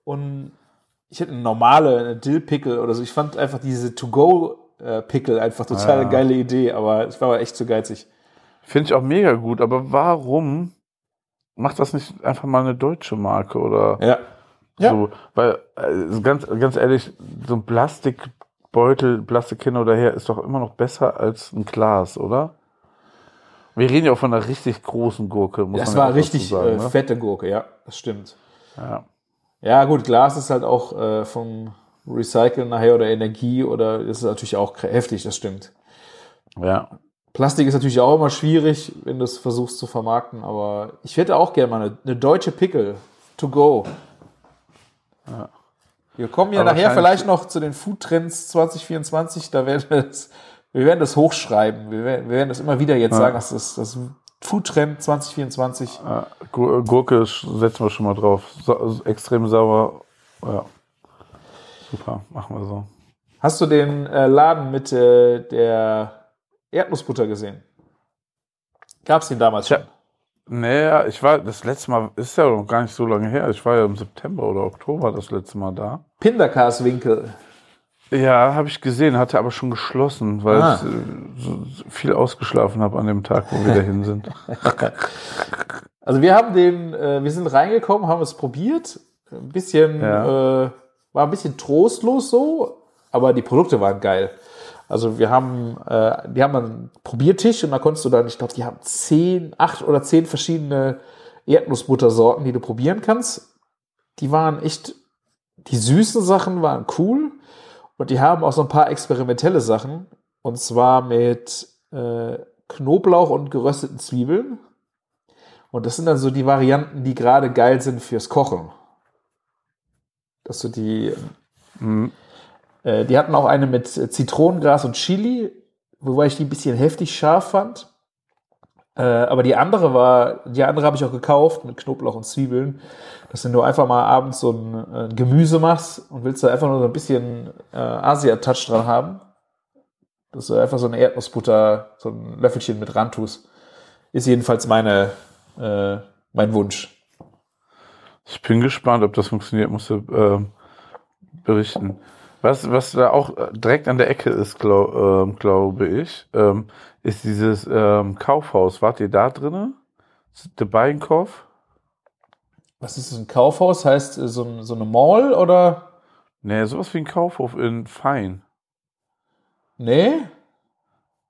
und ich hätte eine normale, eine Dill-Pickle oder so. Ich fand einfach diese To-Go-Pickle einfach total eine geile Idee, aber ich war aber echt zu geizig. Finde ich auch mega gut, aber warum macht das nicht einfach mal eine deutsche Marke oder? Ja. Ja. So, weil, äh, ganz, ganz ehrlich, so ein Plastikbeutel, Plastik hin oder her ist doch immer noch besser als ein Glas, oder? Wir reden ja auch von einer richtig großen Gurke. Muss Das man ja war auch richtig sagen, äh, ne? fette Gurke, ja, das stimmt. Ja. Ja, gut, Glas ist halt auch äh, vom Recyceln nachher oder Energie oder das ist natürlich auch heftig, das stimmt. ja. Plastik ist natürlich auch immer schwierig, wenn du es versuchst zu vermarkten, aber ich hätte auch gerne mal eine, eine deutsche Pickel to go. Wir kommen ja Aber nachher vielleicht noch zu den Food Trends 2024, da werden wir das, wir werden das hochschreiben. Wir werden, wir werden das immer wieder jetzt sagen, dass das, das Food Trend 2024. Ja, Gu- Gurke setzen wir schon mal drauf. Extrem sauer. Ja. Super, machen wir so. Hast du den äh, Laden mit äh, der Erdnussbutter gesehen? Gab es den damals schon? Tja. Naja, ich war das letzte Mal, ist ja noch gar nicht so lange her. Ich war ja im September oder Oktober das letzte Mal da. Pinderkaswinkel. Ja, habe ich gesehen, hatte aber schon geschlossen, weil Ah. ich äh, so, so viel ausgeschlafen habe an dem Tag, wo wir dahin sind. Also wir haben den, äh, wir sind reingekommen, haben es probiert. Ein bisschen, Ja. äh, war ein bisschen trostlos so, aber die Produkte waren geil. Also wir haben, äh, die haben einen Probiertisch und da konntest du dann, ich glaube, die haben zehn, acht oder zehn verschiedene Erdnussbuttersorten, die du probieren kannst. Die waren echt, die süßen Sachen waren cool und die haben auch so ein paar experimentelle Sachen und zwar mit äh, Knoblauch und gerösteten Zwiebeln. Und das sind dann so die Varianten, die gerade geil sind fürs Kochen. Dass du die, Mhm. Äh, die hatten auch eine mit äh, Zitronengras und Chili, wobei ich die ein bisschen heftig scharf fand. Äh, aber die andere war, die andere habe ich auch gekauft mit Knoblauch und Zwiebeln. Dass wenn du einfach mal abends so ein, äh, Gemüse machst und willst da einfach nur so ein bisschen äh, Asia-Touch dran haben, dass du einfach so eine Erdnussbutter, so ein Löffelchen mit ran tust. Ist jedenfalls meine, äh, mein Wunsch. Ich bin gespannt, ob das funktioniert, musst du ähm, berichten. Was, was da auch äh, direkt an der Ecke ist, glaub, ähm, glaube ich, ähm, ist dieses ähm, Kaufhaus. Wart ihr da drinne? Der Beinkauf? Was ist das, ein Kaufhaus? Heißt äh, so, so eine Mall oder? Nee, sowas wie ein Kaufhof in Fein. Nee?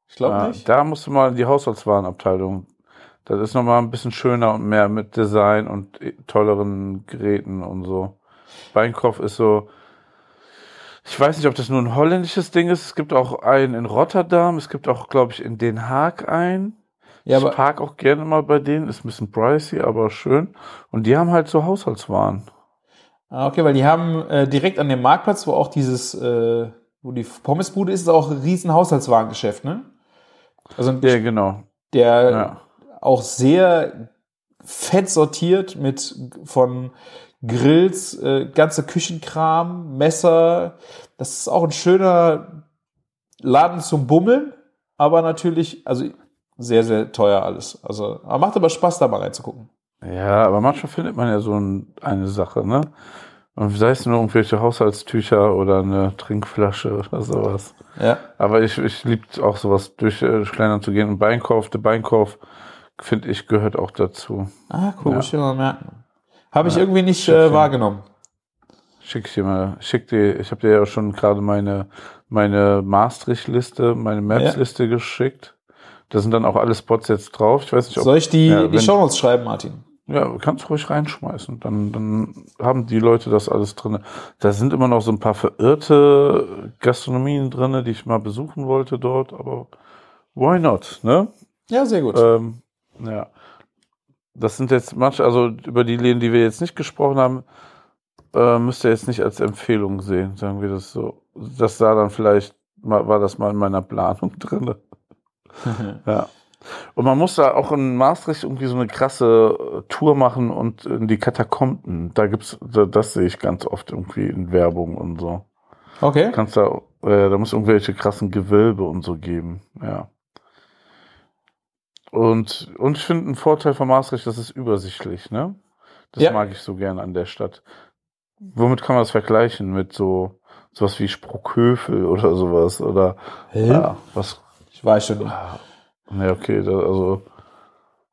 Ich glaube Ja, nicht. Da musst du mal in die Haushaltswarenabteilung. Das ist nochmal ein bisschen schöner und mehr mit Design und eh, tolleren Geräten und so. Beinkauf ist so. Ich weiß nicht, ob das nur ein holländisches Ding ist. Es gibt auch einen in Rotterdam. Es gibt auch, glaube ich, in Den Haag einen. Ja, ich park auch gerne mal bei denen. Ist ein bisschen pricey, aber schön. Und die haben halt so Haushaltswaren. ah, okay, weil die haben äh, direkt an dem Marktplatz, wo auch dieses, äh, wo die Pommesbude ist, ist auch ein riesen Haushaltswarengeschäft, ne? Also Ja, genau. der Ja. auch sehr fett sortiert mit von Grills, äh, ganze Küchenkram, Messer. Das ist auch ein schöner Laden zum Bummeln, aber natürlich, also sehr, sehr teuer alles. Also, aber macht aber Spaß, da mal reinzugucken. Ja, aber manchmal findet man ja so ein, eine Sache, ne? Und sei es nur irgendwelche Haushaltstücher oder eine Trinkflasche oder sowas. Ja. Aber ich, ich liebe auch sowas durch äh, Schlendern zu gehen. Und Beinkauf, der Beinkauf, finde ich, gehört auch dazu. Ah, cool, Ja. muss ich mal merken. Habe ich Ja, irgendwie nicht äh, wahrgenommen. Schick ich dir mal, schick dir, ich habe dir ja schon gerade meine, meine Maastricht-Liste, meine Maps-Liste geschickt. Da sind dann auch alle Spots jetzt drauf. Ich weiß nicht, ob Soll ich die, ja, die Shownotes schreiben, Martin? Ja, kannst ruhig reinschmeißen. Dann, dann haben die Leute das alles drin. Da sind immer noch so ein paar verirrte Gastronomien drin, die ich mal besuchen wollte dort, aber why not, ne? Ja, sehr gut. Ähm, ja. Das sind jetzt manche, also über die Läden, die wir jetzt nicht gesprochen haben, äh, müsst ihr jetzt nicht als Empfehlung sehen, sagen wir das so. Das sah dann vielleicht, war das mal in meiner Planung drin. Ja. Und man muss da auch in Maastricht irgendwie so eine krasse äh, Tour machen und in die Katakomben. Da gibt's, da, das sehe ich ganz oft irgendwie in Werbung und so. Okay. Kannst da, äh, da muss irgendwelche krassen Gewölbe und so geben, ja. Und, und ich finde einen Vorteil von Maastricht, das ist übersichtlich, ne? Das Ja. mag ich so gerne an der Stadt. Womit kann man das vergleichen? Mit so, sowas wie Sprockhövel oder sowas? Oder, ja, was, Ich weiß schon nicht. Ne, okay, da, also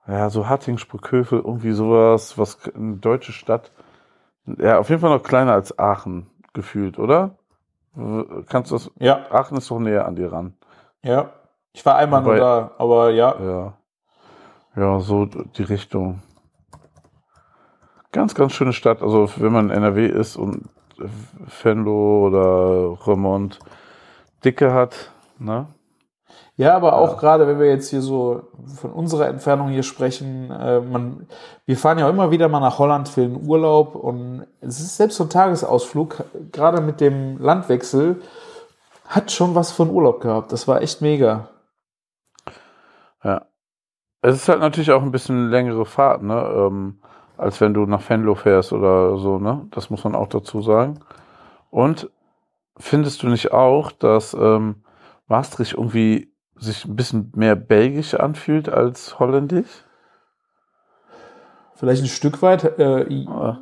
ja, so Hatting, Sprockhövel, irgendwie sowas, was eine deutsche Stadt. Ja, auf jeden Fall noch kleiner als Aachen gefühlt, oder? Kannst du das? Ja, Aachen ist doch näher an dir ran. ja. Ich war einmal nur Wobei- da, aber ja. Ja. Ja, so die Richtung. Ganz, ganz schöne Stadt. Also wenn man in NRW ist und Venlo oder Remont Dicke hat, ne? Ja, aber auch gerade, wenn wir jetzt hier so von unserer Entfernung hier sprechen, äh, man, wir fahren ja immer wieder mal nach Holland für den Urlaub und es ist selbst so ein Tagesausflug, gerade mit dem Landwechsel, hat schon was von Urlaub gehabt. Das war echt mega. Ja. Es ist halt natürlich auch ein bisschen längere Fahrt, ne? Ähm, als wenn du nach Venlo fährst oder so, ne? Das muss man auch dazu sagen. Und findest du nicht auch, dass ähm, Maastricht irgendwie sich ein bisschen mehr belgisch anfühlt als holländisch? Vielleicht ein Stück weit, äh, Ja.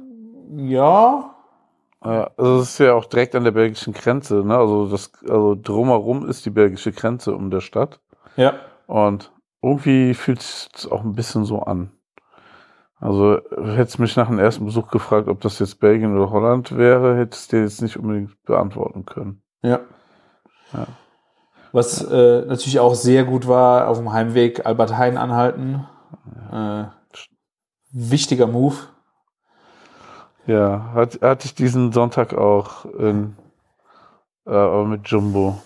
ja. Also es ist ja auch direkt an der belgischen Grenze, ne? Also das, also drumherum ist die belgische Grenze um der Stadt. Ja. Und irgendwie fühlt es auch ein bisschen so an. Also hättest mich nach dem ersten Besuch gefragt, ob das jetzt Belgien oder Holland wäre, hättest du dir jetzt nicht unbedingt beantworten können. Ja. Ja. Was äh, natürlich auch sehr gut war, auf dem Heimweg Albert Heijn anhalten. Äh, wichtiger Move. Ja, hat, hatte ich diesen Sonntag auch in, äh, mit Jumbo.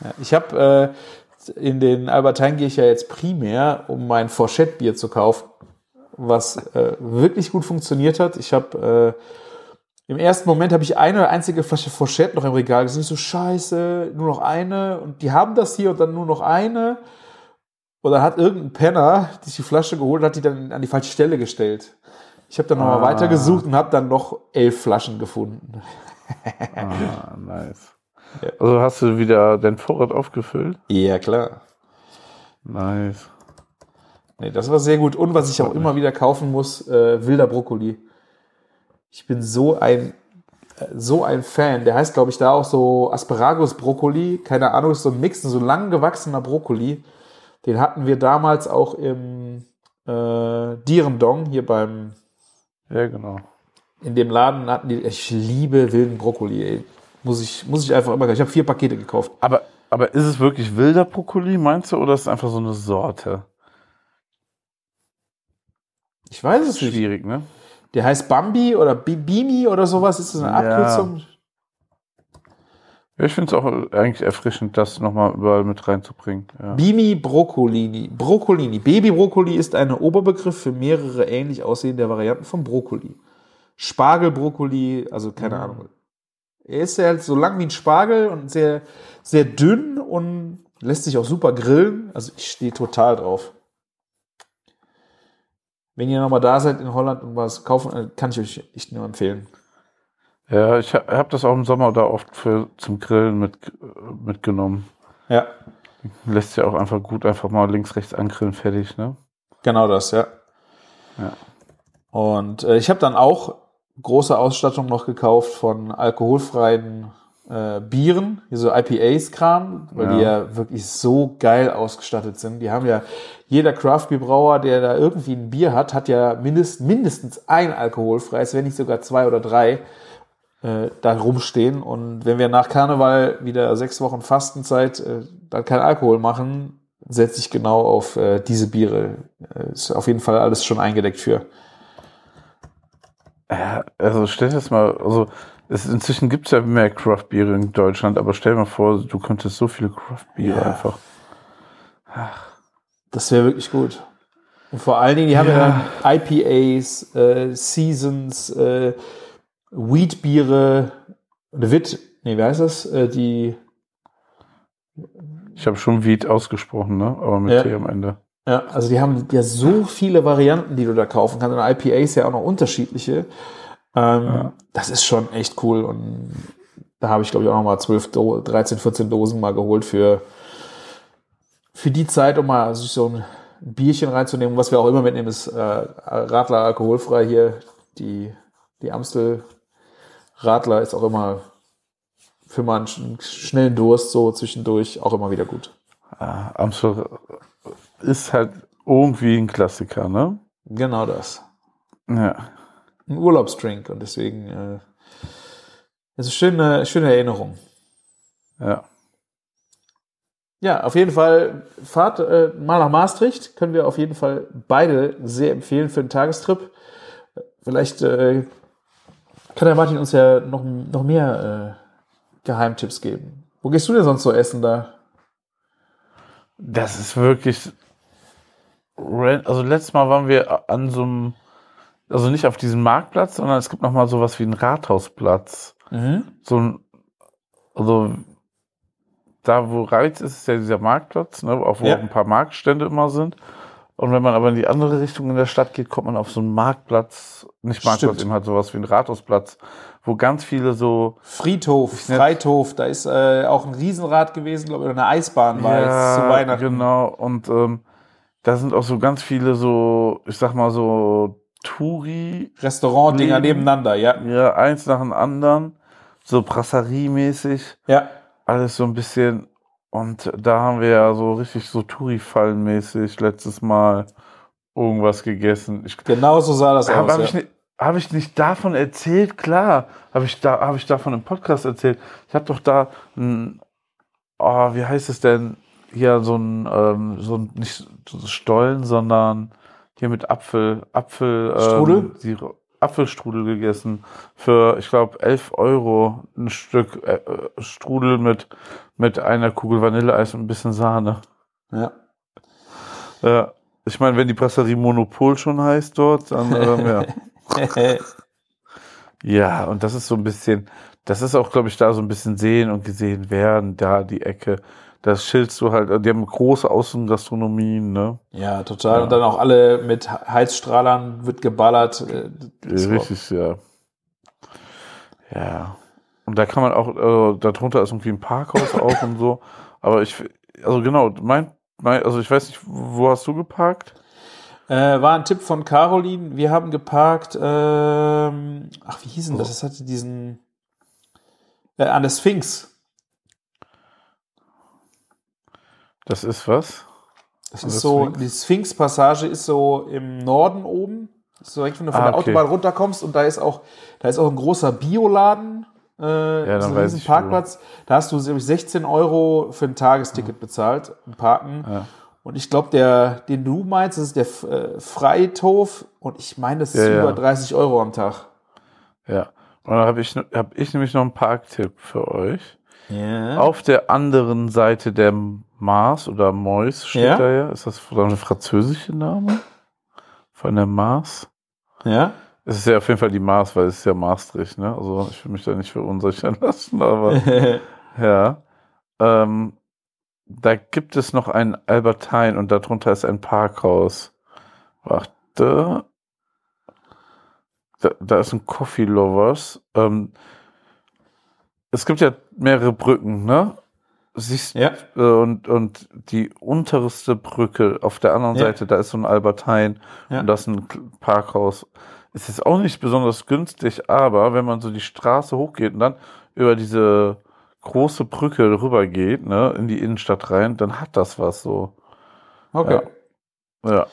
Ja, ich habe äh, in den Albert Heijn gehe ich ja jetzt primär, um mein Fourchette-Bier zu kaufen, was äh, wirklich gut funktioniert hat. Ich habe äh, im ersten Moment habe ich eine einzige Flasche Fourchette noch im Regal gesehen. Ich so scheiße, nur noch eine und die haben das hier und dann nur noch eine. Und dann hat irgendein Penner, die sich die Flasche geholt hat, die dann an die falsche Stelle gestellt. Ich habe dann nochmal Ah. weitergesucht und habe dann noch elf Flaschen gefunden. Ah, nice. Ja. Also hast du wieder dein Vorrat aufgefüllt? Ja, klar. Nice. Nee, das war sehr gut. Und was ich auch immer wieder kaufen muss, äh, wilder Brokkoli. Ich bin so ein, äh, so ein Fan. Der heißt, glaube ich, da auch so Asparagus Brokkoli. Keine Ahnung, ist so ein Mix, so lang gewachsener Brokkoli. Den hatten wir damals auch im äh, Dierendong hier beim, Ja, genau. in dem Laden hatten die, ich liebe wilden Brokkoli, ey. Muss ich, muss ich einfach immer, ich habe vier Pakete gekauft. Aber, aber ist es wirklich wilder Brokkoli, meinst du, oder ist es einfach so eine Sorte? Ich weiß es nicht. Schwierig, ne? Der heißt Bambi oder Bi- Bimi oder sowas. Ist das eine. Abkürzung? Ja, ich finde es auch eigentlich erfrischend, das nochmal überall mit reinzubringen. Ja. Bimi Broccolini. Broccolini. Baby Brokkoli ist ein Oberbegriff für mehrere ähnlich aussehende Varianten von Brokkoli. Spargelbrokkoli, also keine Ahnung. Er ist halt so lang wie ein Spargel und sehr, sehr dünn und lässt sich auch super grillen. Also ich stehe total drauf. Wenn ihr nochmal da seid in Holland und was kaufen, äh, kann ich euch echt nur empfehlen. Ja, ich habe hab das auch im Sommer da oft für, zum Grillen mit, mitgenommen. Ja, Lässt sich auch einfach gut einfach mal links, rechts angrillen, fertig, ne? Genau das, ja. Ja. Und äh, ich habe dann auch große Ausstattung noch gekauft von alkoholfreien äh, Bieren, hier so IPAs-Kram, weil die Ja. ja wirklich so geil ausgestattet sind. Die haben ja, jeder Craft-Bier-Brauer, der da irgendwie ein Bier hat, hat ja mindest, mindestens ein alkoholfreies, wenn nicht sogar zwei oder drei äh, da rumstehen. Und wenn wir nach Karneval wieder sechs Wochen Fastenzeit äh, dann kein Alkohol machen, setze ich genau auf äh, diese Biere. Äh, ist auf jeden Fall alles schon eingedeckt für. Ja, also stell dir das mal, also es, inzwischen gibt es ja mehr Craft-Biere in Deutschland, aber stell dir mal vor, du könntest so viele Craft-Biere Ja. einfach. Das wäre wirklich gut. Und vor allen Dingen, die haben ja dann IPAs, äh, Seasons, äh, Wheat-Biere, Wit, nee, wie heißt das? Äh, die, Ich habe schon Weed ausgesprochen, ne? Aber mit Ja. T am Ende. Ja, also die haben ja so viele Varianten, die du da kaufen kannst. Und IPAs ja auch noch unterschiedliche. Ähm, Ja. Das ist schon echt cool. Und da habe ich, glaube ich, auch noch mal 12, Do 13, 14 Dosen mal geholt für, für die Zeit, um mal so ein Bierchen reinzunehmen. Was wir auch immer mitnehmen, ist äh, Radler alkoholfrei hier. Die, die Amstel Radler ist auch immer für mal einen sch- schnellen Durst so zwischendurch auch immer wieder gut. Ah, Amstel ist halt irgendwie ein Klassiker, ne? Genau das. Ja. Ein Urlaubsdrink und deswegen äh, ist schöne, schöne Erinnerung. Ja. Ja, auf jeden Fall Fahrt äh, mal nach Maastricht. Können wir auf jeden Fall beide sehr empfehlen für einen Tagestrip. Vielleicht äh, kann der Martin uns ja noch, noch mehr äh, Geheimtipps geben. Wo gehst du denn sonst so essen da? Das ist wirklich. Also letztes Mal waren wir an so einem, also nicht auf diesem Marktplatz, sondern es gibt noch mal sowas wie einen Rathausplatz. So ein, also da wo Reiz ist, ist ja dieser Marktplatz, ne, auch wo Ja. auch ein paar Marktstände immer sind. Und wenn man aber in die andere Richtung in der Stadt geht, kommt man auf so einen Marktplatz, nicht Marktplatz, Stimmt. eben halt sowas wie einen Rathausplatz, wo ganz viele so Friedhof. Freithof, da ist äh, auch ein Riesenrad gewesen, glaube ich, oder eine Eisbahn war jetzt zu Weihnachten. Genau, und ähm, da sind auch so ganz viele so, ich sag mal so Touri, Restaurant-Dinger nebeneinander, ja. ja, eins nach dem anderen, so Brasserie-mäßig, Ja, alles so ein bisschen. Und da haben wir ja so richtig so Touri-Fallen-mäßig letztes Mal irgendwas gegessen. Ich, genau so sah das habe aus. hab ja. ich, nicht- hab ich nicht davon erzählt? Klar, habe ich, da, hab ich davon im Podcast erzählt. Ich habe doch da ein, oh, wie heißt es denn? Hier so ein, ähm, so ein nicht so Stollen, sondern hier mit Apfel, Apfel, Strudel? Ähm, Apfelstrudel gegessen für, ich glaube, 11 Euro ein Stück äh, äh, Strudel mit, mit einer Kugel Vanilleeis und ein bisschen Sahne. ja. Ja. Ich meine, wenn die Brasserie Monopol schon heißt dort, dann ähm, ja. Ja, und das ist so ein bisschen, das ist auch, glaube ich, da so ein bisschen sehen und gesehen werden, da die Ecke. Das schildst du halt, die haben große Außengastronomien, ne? ja, total. Ja. Und dann auch alle mit Heizstrahlern wird geballert. äh, das Richtig, ja. Ja. Und da kann man auch, äh, darunter ist irgendwie ein Parkhaus auch und so. Aber ich, also genau, mein, mein, also ich weiß nicht, wo hast du geparkt? Äh, war ein Tipp von Caroline. Wir haben geparkt, ähm, ach, wie hieß denn das? Das hatte diesen, äh, an der Sphinx. Das ist was? Das ist so, Sphinx? die Sphinx-Passage ist so im Norden oben. Das ist so direkt, wenn du von Ah, der okay. Autobahn runterkommst und da ist auch, da ist auch ein großer Bioladen. Äh, Ja, dann so weiß ich, wo. Parkplatz. Da hast du glaub ich, 16 Euro für ein Tagesticket bezahlt, im Parken. Ja. Und ich glaube, der, den du meinst, das ist der äh, Freithof. Und ich meine, das ist Ja, über 30 Euro am Tag. Ja. Und dann habe ich, hab ich nämlich noch einen Parktipp für euch. Ja. Auf der anderen Seite der Mars oder Mois steht Ja. da ja. Ist das ein französischer Name? Von der Mars? Ja. Es ist ja auf jeden Fall die Mars, weil es ist ja Maastricht, ne? Also ich will mich da nicht verunsichern lassen, aber ja. Ähm, da gibt es noch ein Albertine und darunter ist ein Parkhaus. Warte. Da, da ist ein Coffee Lovers. Ähm, es gibt ja mehrere Brücken, ne? Siehst ja. äh, und, und die unterste Brücke auf der anderen Ja. Seite, da ist so ein Albertine Ja. und das ist ein Parkhaus. Es ist auch nicht besonders günstig, aber wenn man so die Straße hochgeht und dann über diese große Brücke rüber geht, ne, in die Innenstadt rein, dann hat das was so. Okay. Ja. Ja.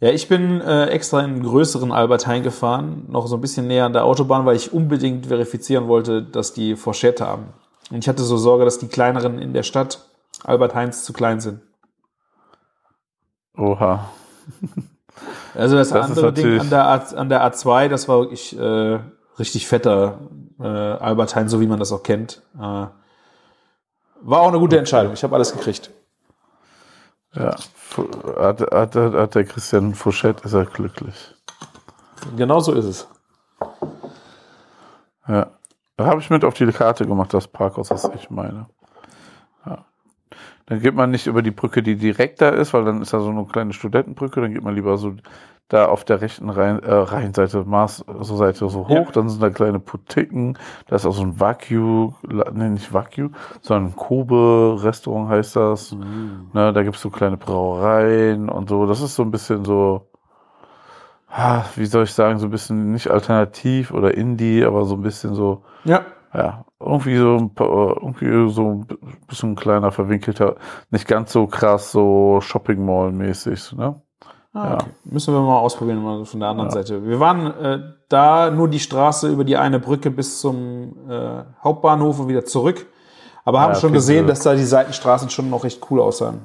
Ja, ich bin äh, extra in einen größeren Albertine gefahren, noch so ein bisschen näher an der Autobahn, weil ich unbedingt verifizieren wollte, dass die Fourchette haben. Und ich hatte so Sorge, dass die kleineren in der Stadt Albertines zu klein sind. Oha. Also das, Das andere Ding an der, A, an der A2, das war wirklich äh, richtig fetter äh, Albertine, so wie man das auch kennt. Äh, war auch eine gute Entscheidung. Ich habe alles gekriegt. Ja. Hat, hat, hat, der Christian Fouchette, ist er glücklich. Genau so ist es. Ja. Da habe ich mit auf die Karte gemacht, das Parkhaus, das ich meine. Dann geht man nicht über die Brücke, die direkt da ist, weil dann ist da so eine kleine Studentenbrücke, dann geht man lieber so da auf der rechten Rhein, äh, Rheinseite, Mars, so Seite so hoch, Ja. dann sind da kleine Boutiquen, da ist auch so ein Wagyu, ne, nicht Wagyu, sondern Kobe-Restaurant heißt das. Ne, da gibt's so kleine Brauereien und so. Das ist so ein bisschen so, ah, wie soll ich sagen, so ein bisschen nicht alternativ oder Indie, aber so ein bisschen so, Ja. Ja, irgendwie so ein paar, irgendwie so ein bisschen kleiner, verwinkelter, nicht ganz so krass, so Shopping Mall mäßig, ne? Ah, Ja. okay. Müssen wir mal ausprobieren, mal von der anderen Ja. Seite. Wir waren äh, da nur die Straße über die eine Brücke bis zum äh, Hauptbahnhof und wieder zurück. Aber haben Ja, schon gesehen, dass da die Seitenstraßen schon noch recht cool aussahen.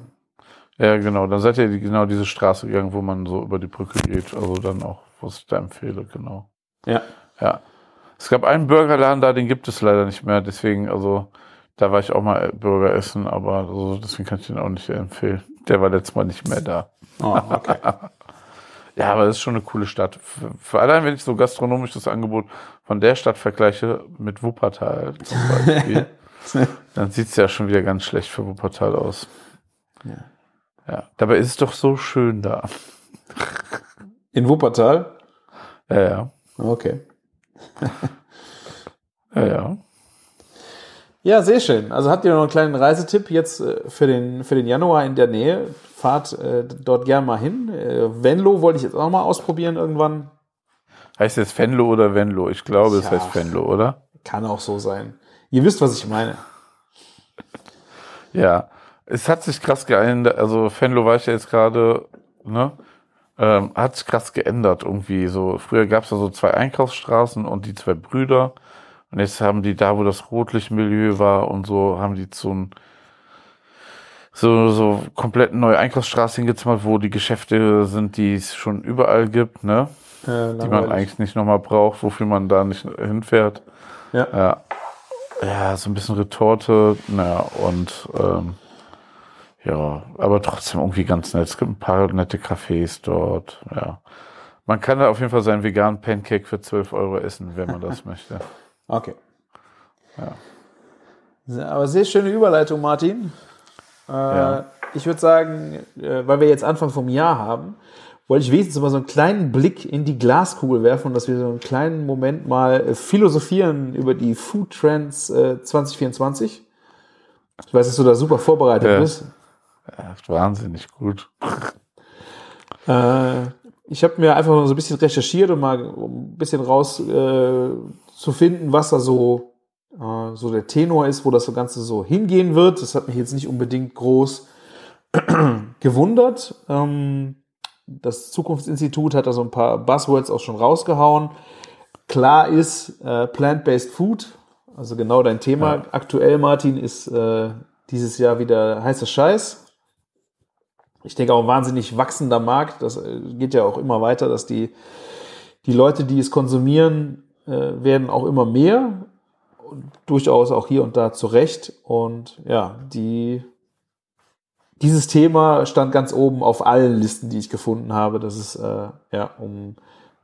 Ja, genau. Dann seid ihr genau diese Straße gegangen, wo man so über die Brücke geht. Also dann auch, was ich da empfehle, genau. Ja. Ja. Es gab einen Burgerladen da, den gibt es leider nicht mehr. Deswegen, also, da war ich auch mal Burger essen, aber also, deswegen kann ich den auch nicht empfehlen. Der war letztes Mal nicht mehr da. Oh, okay. Ja, aber das ist schon eine coole Stadt. Für, für allein, wenn ich so gastronomisches Angebot von der Stadt vergleiche mit Wuppertal zum Beispiel, dann sieht es ja schon wieder ganz schlecht für Wuppertal aus. Ja. Ja, dabei ist es doch so schön da. In Wuppertal? Ja, ja, Okay. ja, ja. Ja, sehr schön. Also habt ihr noch einen kleinen Reisetipp jetzt äh, für den, für den Januar in der Nähe? Fahrt äh, dort gern mal hin. Äh, Venlo wollte ich jetzt auch mal ausprobieren irgendwann. Heißt jetzt Venlo oder Venlo? Ich glaube, es Ja. heißt Venlo, oder? Kann auch so sein. Ihr wisst, was ich meine. Ja. Es hat sich krass geändert. Also Venlo war ich ja jetzt gerade, ne? Ähm, hat sich krass geändert irgendwie. So, früher gab es da so zwei Einkaufsstraßen und die zwei Brüder. Und jetzt haben die da, wo das Rotlichtmilieu war und so, haben die so ein so, so komplett neue Einkaufsstraße hingezimmert, wo die Geschäfte sind, die es schon überall gibt, ne? Äh, Die man eigentlich nicht nochmal braucht, wofür man da nicht hinfährt. Ja. Ja, ja so ein bisschen Retorte, naja, und ähm, ja, aber trotzdem irgendwie ganz nett. Es gibt ein paar nette Cafés dort, ja. Man kann da auf jeden Fall seinen veganen Pancake für 12 Euro essen, wenn man das möchte. Okay. Ja. Aber sehr schöne Überleitung, Martin. Äh, Ja. Ich würde sagen, äh, weil wir jetzt Anfang vom Jahr haben, wollte ich wenigstens mal so einen kleinen Blick in die Glaskugel werfen und dass wir so einen kleinen Moment mal äh, philosophieren über die Food Trends äh, 2024. Ich weiß, dass du da super vorbereitet Ja. bist. Ja, wahnsinnig gut. Äh, ich habe mir einfach mal so ein bisschen recherchiert, um mal ein bisschen raus äh, zu finden, was da so, äh, so der Tenor ist, wo das Ganze so hingehen wird. Das hat mich jetzt nicht unbedingt groß gewundert. Ähm, das Zukunftsinstitut hat da so ein paar Buzzwords auch schon rausgehauen. Klar ist äh, Plant-Based Food, also genau dein Thema. Ja. Aktuell, Martin, ist äh, dieses Jahr wieder heißer Scheiß ich denke auch ein wahnsinnig wachsender Markt. Das äh, geht ja auch immer weiter, dass die, die Leute, die es konsumieren, äh, werden auch immer mehr. Durchaus auch hier und da zurecht. Und ja, die, dieses Thema stand ganz oben auf allen Listen, die ich gefunden habe, dass es äh, ja, um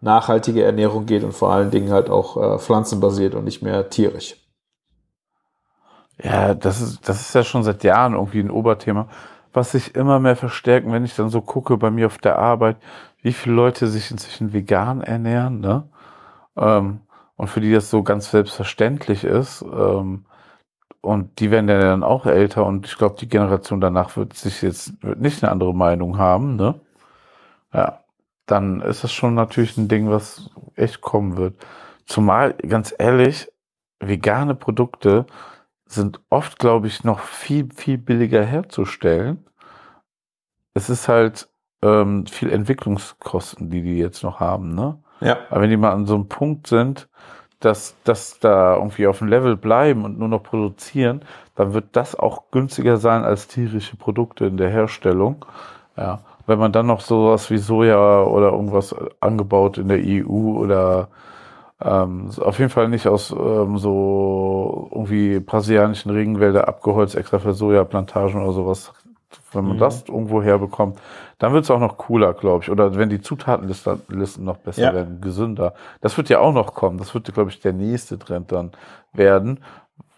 nachhaltige Ernährung geht und vor allen Dingen halt auch äh, pflanzenbasiert und nicht mehr tierisch. Ja, das ist, das ist ja schon seit Jahren irgendwie ein Oberthema, was sich immer mehr verstärken, wenn ich dann so gucke bei mir auf der Arbeit, wie viele Leute sich inzwischen vegan ernähren, ne? Ähm, und für die das so ganz selbstverständlich ist. Ähm, und die werden ja dann auch älter und ich glaube, die Generation danach wird sich jetzt wird nicht eine andere Meinung haben, ne? Ja, dann ist das schon natürlich ein Ding, was echt kommen wird. Zumal, ganz ehrlich, vegane Produkte sind oft, glaube ich, noch viel, viel billiger herzustellen. Es ist halt ähm, viel Entwicklungskosten, die die jetzt noch haben, ne? Ja. Aber wenn die mal an so einem Punkt sind, dass, dass da irgendwie auf dem Level bleiben und nur noch produzieren, dann wird das auch günstiger sein als tierische Produkte in der Herstellung. Ja. Wenn man dann noch sowas wie Soja oder irgendwas angebaut in der EU oder ähm, auf jeden Fall nicht aus ähm, so irgendwie brasilianischen Regenwälder abgeholzt, extra für Sojaplantagen oder sowas. Wenn man Mhm. das irgendwo herbekommt, dann wird es auch noch cooler, glaube ich. Oder wenn die Zutatenlisten Listen noch besser Ja. werden, gesünder. Das wird ja auch noch kommen. Das wird, glaube ich, der nächste Trend dann werden,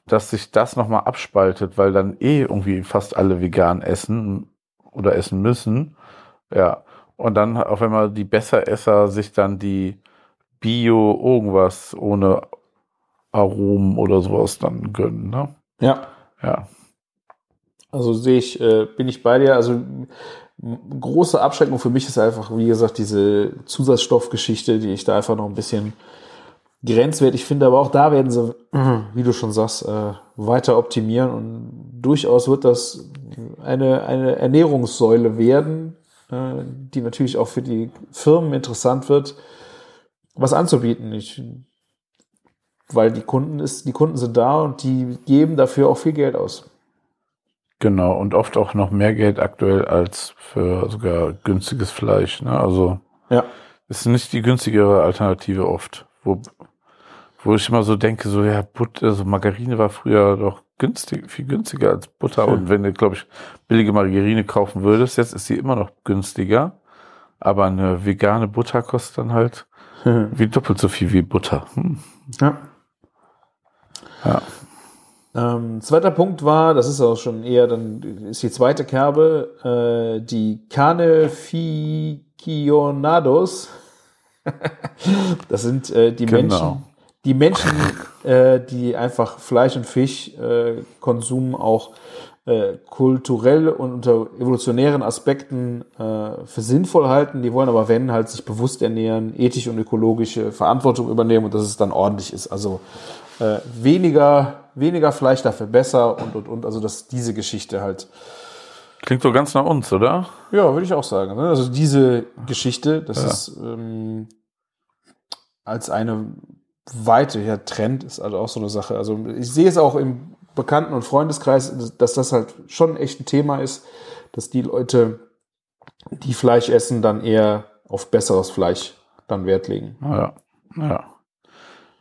dass sich das nochmal abspaltet, weil dann eh irgendwie fast alle vegan essen oder essen müssen. Ja. Und dann auf einmal die Besseresser sich dann die Bio irgendwas ohne Aromen oder sowas dann gönnen, ne? Ja. Ja. Also sehe ich, äh, bin ich bei dir. Also große Abschreckung für mich ist einfach, wie gesagt, diese Zusatzstoffgeschichte, die ich da einfach noch ein bisschen grenzwertig finde. Aber auch da werden sie, wie du schon sagst, äh, weiter optimieren und durchaus wird das eine, eine Ernährungssäule werden, äh, die natürlich auch für die Firmen interessant wird, was anzubieten. Ich weil die Kunden ist, die Kunden sind da und die geben dafür auch viel Geld aus. Genau, und oft auch noch mehr Geld aktuell als für sogar günstiges Fleisch. Ne? Also Ja. ist nicht die günstigere Alternative oft. Wo, wo ich immer so denke, so ja, Butter, also Margarine war früher doch günstig, viel günstiger als Butter. Hm. Und wenn du, glaube ich, billige Margarine kaufen würdest, jetzt ist sie immer noch günstiger. Aber eine vegane Butter kostet dann halt wie doppelt so viel wie Butter. Hm. Ja. Ja. Ähm, zweiter Punkt war, das ist auch schon eher dann, ist die zweite Kerbe, äh, die Caneficionados. das sind äh, die Genau. Menschen, die Menschen, äh, die einfach Fleisch und Fisch äh, Konsum auch äh, kulturell und unter evolutionären Aspekten äh, für sinnvoll halten. Die wollen aber, wenn, halt sich bewusst ernähren, ethisch und ökologische Verantwortung übernehmen und dass es dann ordentlich ist. Also äh, weniger, weniger Fleisch dafür besser und, und, und. Also, dass diese Geschichte halt, Klingt so ganz nach uns, oder? ja, würde ich auch sagen. Ne? Also, diese Geschichte, das ist ähm, als eine weiter Trend, ist also auch so eine Sache. Also, ich sehe es auch im Bekannten- und Freundeskreis, dass das halt schon echt ein Thema ist, dass die Leute, die Fleisch essen, dann eher auf besseres Fleisch dann Wert legen. Ja, ja.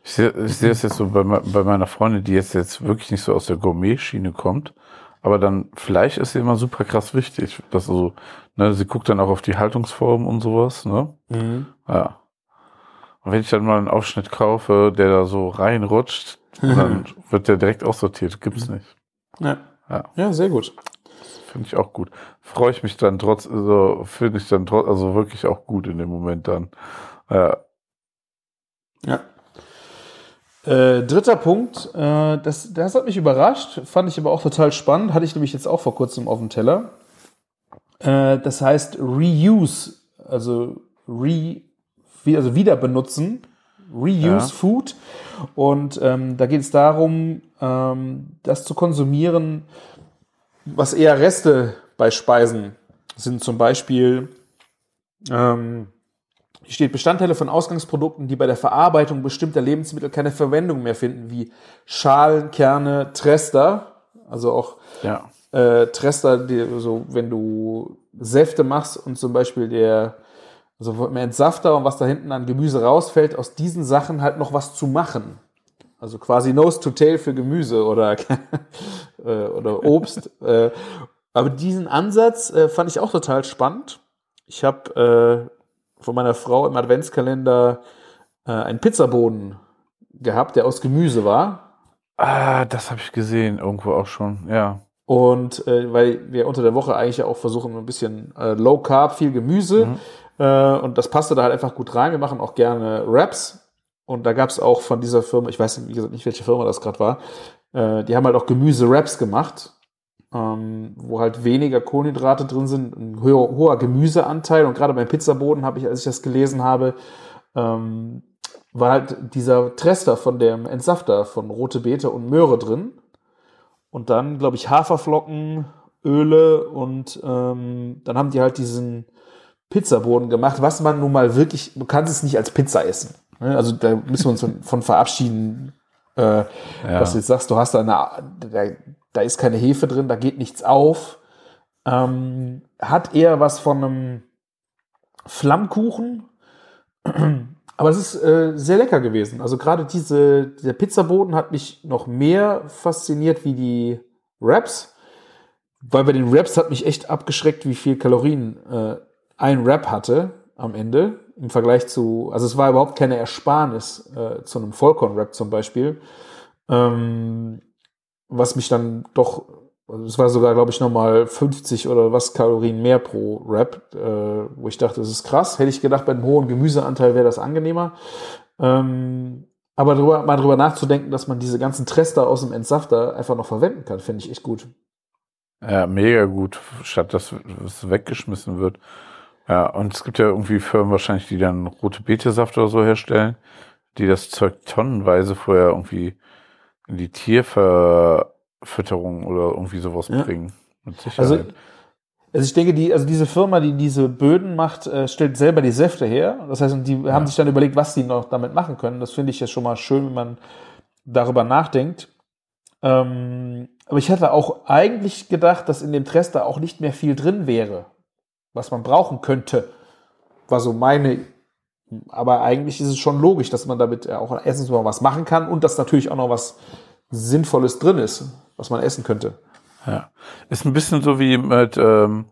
Ich sehe ich sehe es jetzt so bei, bei meiner Freundin, die jetzt, jetzt wirklich nicht so aus der Gourmet-Schiene kommt. Aber dann, Fleisch ist ihr immer super krass wichtig. Dass so, ne, sie guckt dann auch auf die Haltungsform und sowas, ne? Ja. Und wenn ich dann mal einen Aufschnitt kaufe, der da so reinrutscht, dann wird der direkt aussortiert. Gibt's nicht. Ja. Ja. ja, sehr gut. Finde ich auch gut. Freue ich mich dann trotz, also finde ich dann trotz, also wirklich auch gut in dem Moment dann. Ja. Ja. Äh, dritter Punkt, äh, das, das hat mich überrascht, fand ich aber auch total spannend, hatte ich nämlich jetzt auch vor kurzem auf dem Teller. Äh, das heißt Reuse, also re, wie, also wieder benutzen, Reuse Ja. Food. Und ähm, da geht es darum, ähm, das zu konsumieren, was eher Reste bei Speisen sind. Zum Beispiel ähm, hier steht Bestandteile von Ausgangsprodukten, die bei der Verarbeitung bestimmter Lebensmittel keine Verwendung mehr finden, wie Schalen, Kerne, Trester, also auch Ja. äh, Trester, die, so wenn du Säfte machst und zum Beispiel der also im Entsafter und was da hinten an Gemüse rausfällt, aus diesen Sachen halt noch was zu machen. Also quasi Nose to Tail für Gemüse oder, äh, oder Obst. äh, aber diesen Ansatz äh, fand ich auch total spannend. Ich habe von meiner Frau im Adventskalender einen Pizzaboden gehabt, der aus Gemüse war. Ah, das habe ich gesehen, irgendwo auch schon, ja. Und äh, weil wir unter der Woche eigentlich auch versuchen, ein bisschen äh, Low Carb, viel Gemüse. Äh, und das passte da halt einfach gut rein. Wir machen auch gerne Wraps. Und da gab es auch von dieser Firma, ich weiß wie gesagt nicht, welche Firma das gerade war, äh, die haben halt auch Gemüse-Wraps gemacht, ähm, wo halt weniger Kohlenhydrate drin sind, ein hoher, hoher Gemüseanteil. Und gerade beim Pizzaboden habe ich, als ich das gelesen habe, ähm, war halt dieser Trester von dem Entsafter von rote Beete und Möhre drin. Und dann, glaube ich, Haferflocken, Öle und ähm, dann haben die halt diesen Pizzaboden gemacht, was man nun mal wirklich, du kannst es nicht als Pizza essen. ne? Also da müssen wir uns von, verabschieden, äh, dass du jetzt sagst, du hast da eine, da, da ist keine Hefe drin, da geht nichts auf. Ähm, hat eher was von einem Flammkuchen, aber es ist äh, sehr lecker gewesen. Also gerade diese, der Pizzaboden hat mich noch mehr fasziniert wie die Wraps. Weil bei den Wraps hat mich echt abgeschreckt, wie viel Kalorien äh, ein Wrap hatte am Ende im Vergleich zu, also es war überhaupt keine Ersparnis äh, zu einem Vollkorn-Wrap zum Beispiel, ähm, was mich dann doch, also es war sogar, glaube ich, nochmal 50 oder was Kalorien mehr pro Wrap, äh, wo ich dachte, das ist krass. Hätte ich gedacht, bei einem hohen Gemüseanteil wäre das angenehmer. Ähm, aber drüber, mal drüber nachzudenken, dass man diese ganzen Trester aus dem Entsafter einfach noch verwenden kann, finde ich echt gut. Ja, mega gut, statt dass es weggeschmissen wird. Ja, und es gibt ja irgendwie Firmen wahrscheinlich, die dann rote Betesaft oder so herstellen, die das Zeug tonnenweise vorher irgendwie in die Tierverfütterung oder irgendwie sowas Ja. bringen. Mit Also, Sicherheit. also ich denke, die, also diese Firma, die diese Böden macht, äh, stellt selber die Säfte her. Das heißt, die haben sich dann überlegt, was sie noch damit machen können. Das finde ich ja schon mal schön, wenn man darüber nachdenkt. Ähm, aber ich hatte auch eigentlich gedacht, dass in dem Trester auch nicht mehr viel drin wäre, was man brauchen könnte. War so meine. Aber eigentlich ist es schon logisch, dass man damit auch erstens mal was machen kann und dass natürlich auch noch was Sinnvolles drin ist, was man essen könnte. Ja. Ist ein bisschen so wie mit ähm,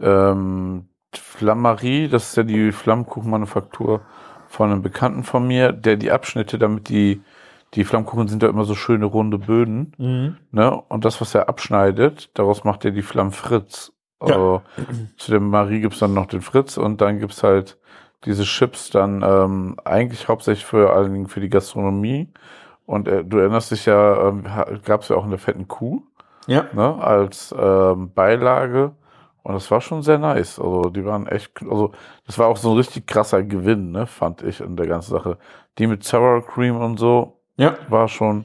ähm, Flammerie, das ist ja die Flammkuchenmanufaktur von einem Bekannten von mir, der die Abschnitte, damit die, die Flammkuchen sind ja immer so schöne runde Böden, Mhm. ne? Und das, was er abschneidet, daraus macht er die Flammfritz. Also zu dem Marie gibt's dann noch den Fritz und dann gibt's halt diese Chips dann ähm, eigentlich hauptsächlich für allen Dingen für die Gastronomie. Und äh, du erinnerst dich ja, ähm, gab's ja auch in der fetten Kuh Ja. ne, als ähm, Beilage. Und das war schon sehr nice. Also die waren echt, also das war auch so ein richtig krasser Gewinn, ne, fand ich in der ganzen Sache. Die mit Sour Cream und so Ja. war schon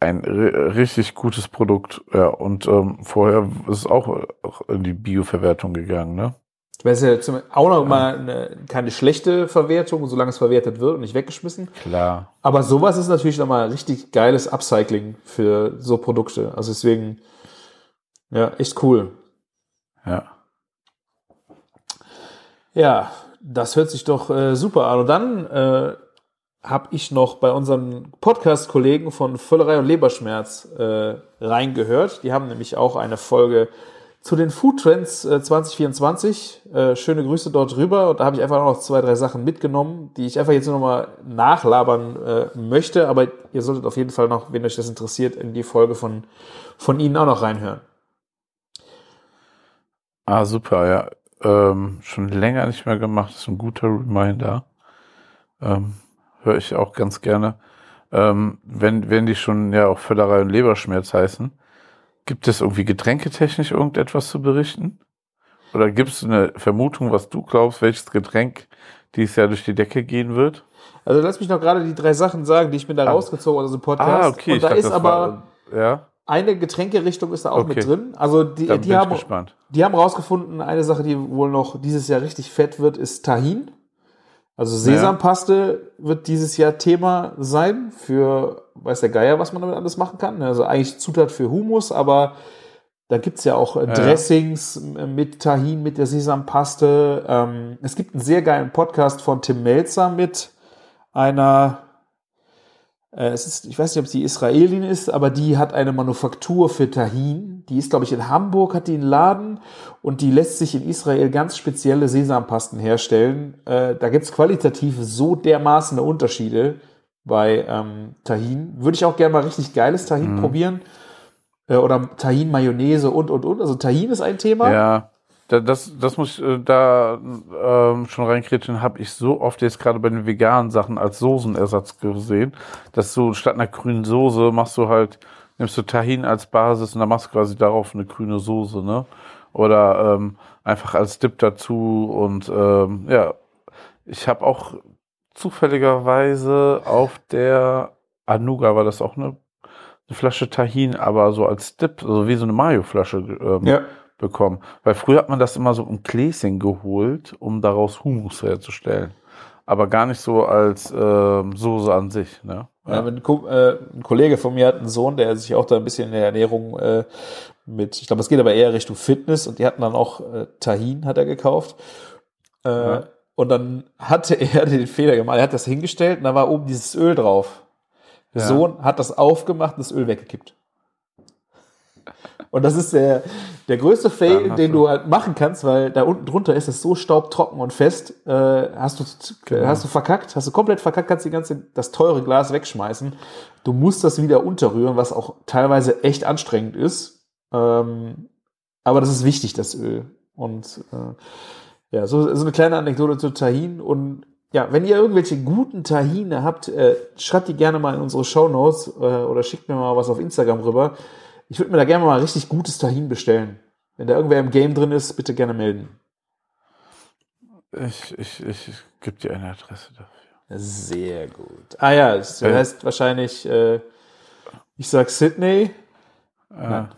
ein ri- richtig gutes Produkt. Ja, und ähm, vorher ist es auch, in die Bioverwertung gegangen, ne? Das ist ja auch noch mal eine, keine schlechte Verwertung, solange es verwertet wird und nicht weggeschmissen. Klar. Aber sowas ist natürlich nochmal richtig geiles Upcycling für so Produkte. Also deswegen, ja, echt cool. Ja. Ja, das hört sich doch äh, super an. Und dann äh, habe ich noch bei unseren Podcast-Kollegen von Völlerei und Leberschmerz äh, reingehört. Die haben nämlich auch eine Folge zu den Food Trends äh, 2024. Äh, schöne Grüße dort rüber. Und da habe ich einfach noch zwei, drei Sachen mitgenommen, die ich einfach jetzt nur noch mal nachlabern äh, möchte. Aber ihr solltet auf jeden Fall noch, wenn euch das interessiert, in die Folge von, von Ihnen auch noch reinhören. Ah, super, ja. Ähm, schon länger nicht mehr gemacht. Das ist ein guter Reminder. Ähm, Höre ich auch ganz gerne. Ähm, wenn, wenn die schon ja auch Völlerei und Leberschmerz heißen, gibt es irgendwie getränketechnisch irgendetwas zu berichten? Oder gibt es eine Vermutung, was du glaubst, welches Getränk dieses Jahr durch die Decke gehen wird? Also lass mich noch gerade die drei Sachen sagen, die ich mir da Ah. rausgezogen habe aus dem Podcast. Und da dachte, ist aber war- ja, eine Getränkerichtung ist da auch Okay. mit drin. Also die, die, haben, gespannt. die haben rausgefunden, eine Sache, die wohl noch dieses Jahr richtig fett wird, ist Tahin. Also Sesampaste wird dieses Jahr Thema sein für, weiß der Geier, was man damit alles machen kann. Also eigentlich Zutat für Hummus, aber da gibt's ja auch äh, Dressings äh, mit Tahin, mit der Sesampaste. Ähm, es gibt einen sehr geilen Podcast von Tim Melzer mit einer es ist, ich weiß nicht, ob sie Israelin ist, aber die hat eine Manufaktur für Tahin. Die ist, glaube ich, in Hamburg, hat die einen Laden und die lässt sich in Israel ganz spezielle Sesampasten herstellen. Äh, da gibt's qualitativ so dermaßen Unterschiede bei ähm, Tahin. Würde ich auch gerne mal richtig geiles Tahin probieren. Äh, oder Tahin-Mayonnaise und, und, und. Also Tahin ist ein Thema. Ja, da, das, das muss ich äh, da ähm, schon reinkritschen, habe ich so oft jetzt gerade bei den veganen Sachen als Soßenersatz gesehen, dass du statt einer grünen Soße machst du halt, nimmst du Tahin als Basis und dann machst du quasi darauf eine grüne Soße, ne? Oder ähm, einfach als Dip dazu und ähm, ja, ich habe auch zufälligerweise auf der Anuga war das auch eine, eine Flasche Tahin, aber so als Dip, also wie so eine Mayo-Flasche ähm, Ja. Bekommen. Weil früher hat man das immer so im Gläschen geholt, um daraus Hummus herzustellen. Aber gar nicht so als ähm, Soße an sich. Ne? Ja, ein, äh, ein Kollege von mir hat einen Sohn, der sich auch da ein bisschen in der Ernährung äh, mit, ich glaube, es geht aber eher Richtung Fitness und die hatten dann auch äh, Tahin, hat er gekauft. Äh, Ja. Und dann hatte er den Fehler gemacht, er hat das hingestellt und da war oben dieses Öl drauf. Der Ja. Sohn hat das aufgemacht und das Öl weggekippt. Und das ist der, der größte Fail, den du- du halt machen kannst, weil da unten drunter ist es so staubtrocken und fest. Äh, hast, du, Genau. hast du verkackt, hast du komplett verkackt, kannst die ganze, das teure Glas wegschmeißen. Du musst das wieder unterrühren, was auch teilweise echt anstrengend ist. Ähm, aber das ist wichtig, das Öl. Und äh, ja, so, so eine kleine Anekdote zu Tahin. Und ja, wenn ihr irgendwelche guten Tahine habt, äh, schreibt die gerne mal in unsere Shownotes äh, oder schickt mir mal was auf Instagram rüber. Ich würde mir da gerne mal richtig gutes Tahin bestellen. Wenn da irgendwer im Game drin ist, bitte gerne melden. Ich, ich, ich, ich gebe dir eine Adresse dafür. Sehr gut. Ah ja, es Äh. heißt wahrscheinlich, äh, ich sag Sydney. Ja.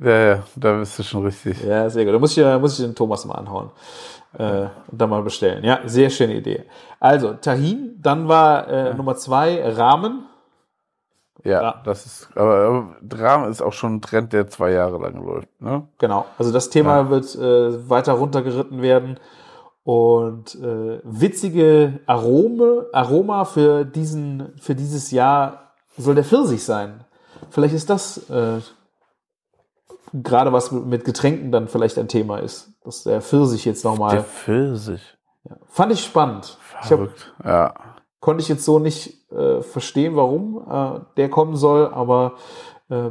ja, ja, da bist du schon richtig. Ja, sehr gut. Da muss ich, da muss ich den Thomas mal anhauen. Äh, und dann mal bestellen. Ja, sehr schöne Idee. Also, Tahin, dann war äh, Nummer zwei Rahmen. Ja, Ja. das ist, aber Rahmen ist auch schon ein Trend, der zwei Jahre lang läuft. Ne? Genau. Also das Thema Ja. wird äh, weiter runtergeritten werden. Und äh, witzige Arome, Aroma für, diesen, für dieses Jahr soll der Pfirsich sein. Vielleicht ist das äh, gerade was mit, Getränken dann vielleicht ein Thema ist. Dass der Pfirsich jetzt Der nochmal. Pfirsich. Fand ich spannend. Ich hab, Verrückt. Ja. Konnte ich jetzt so nicht äh, verstehen, warum äh, der kommen soll, aber äh,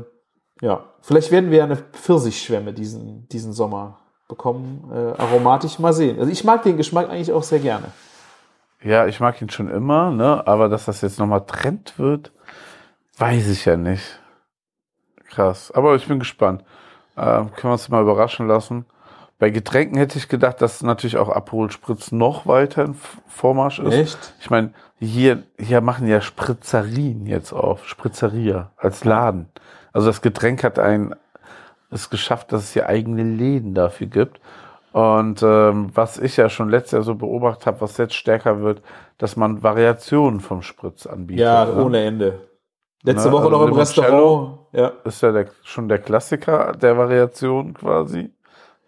ja, vielleicht werden wir eine Pfirsichschwemme diesen, diesen Sommer bekommen. Äh, aromatisch mal sehen. Also ich mag den Geschmack eigentlich auch sehr gerne. Ja, ich mag ihn schon immer, ne? Aber dass das jetzt nochmal Trend wird, weiß ich ja nicht. Krass. Aber ich bin gespannt. Ähm, können wir uns mal überraschen lassen. Bei Getränken hätte ich gedacht, dass natürlich auch Aperol Spritz noch weiter F- Vormarsch ist. Echt? Ich meine, hier, hier machen ja Spritzerien jetzt auf, Spritzeria als Laden. Also das Getränk hat ein, es geschafft, dass es hier eigene Läden dafür gibt. Und ähm, was ich ja schon letztes Jahr so beobachtet habe, was jetzt stärker wird, dass man Variationen vom Spritz anbietet. Ja, ne? ohne Ende. Letzte Ne, Woche also noch im. Restaurant. Ja. Ist ja der, schon der Klassiker der Variation quasi.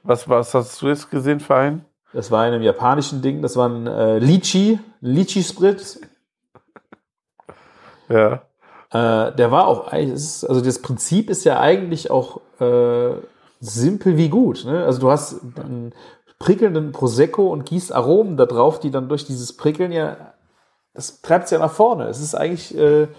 Was, was hast du jetzt gesehen für einen? Das war in einem japanischen Ding. Das war ein äh, Lychee, Lychee-Spritz. Ja. Äh, der war auch, also das Prinzip ist ja eigentlich auch äh, simpel wie gut. Ne? Also du hast einen prickelnden Prosecco und gießt Aromen da drauf, die dann durch dieses Prickeln ja, das treibt es ja nach vorne. Es ist eigentlich äh.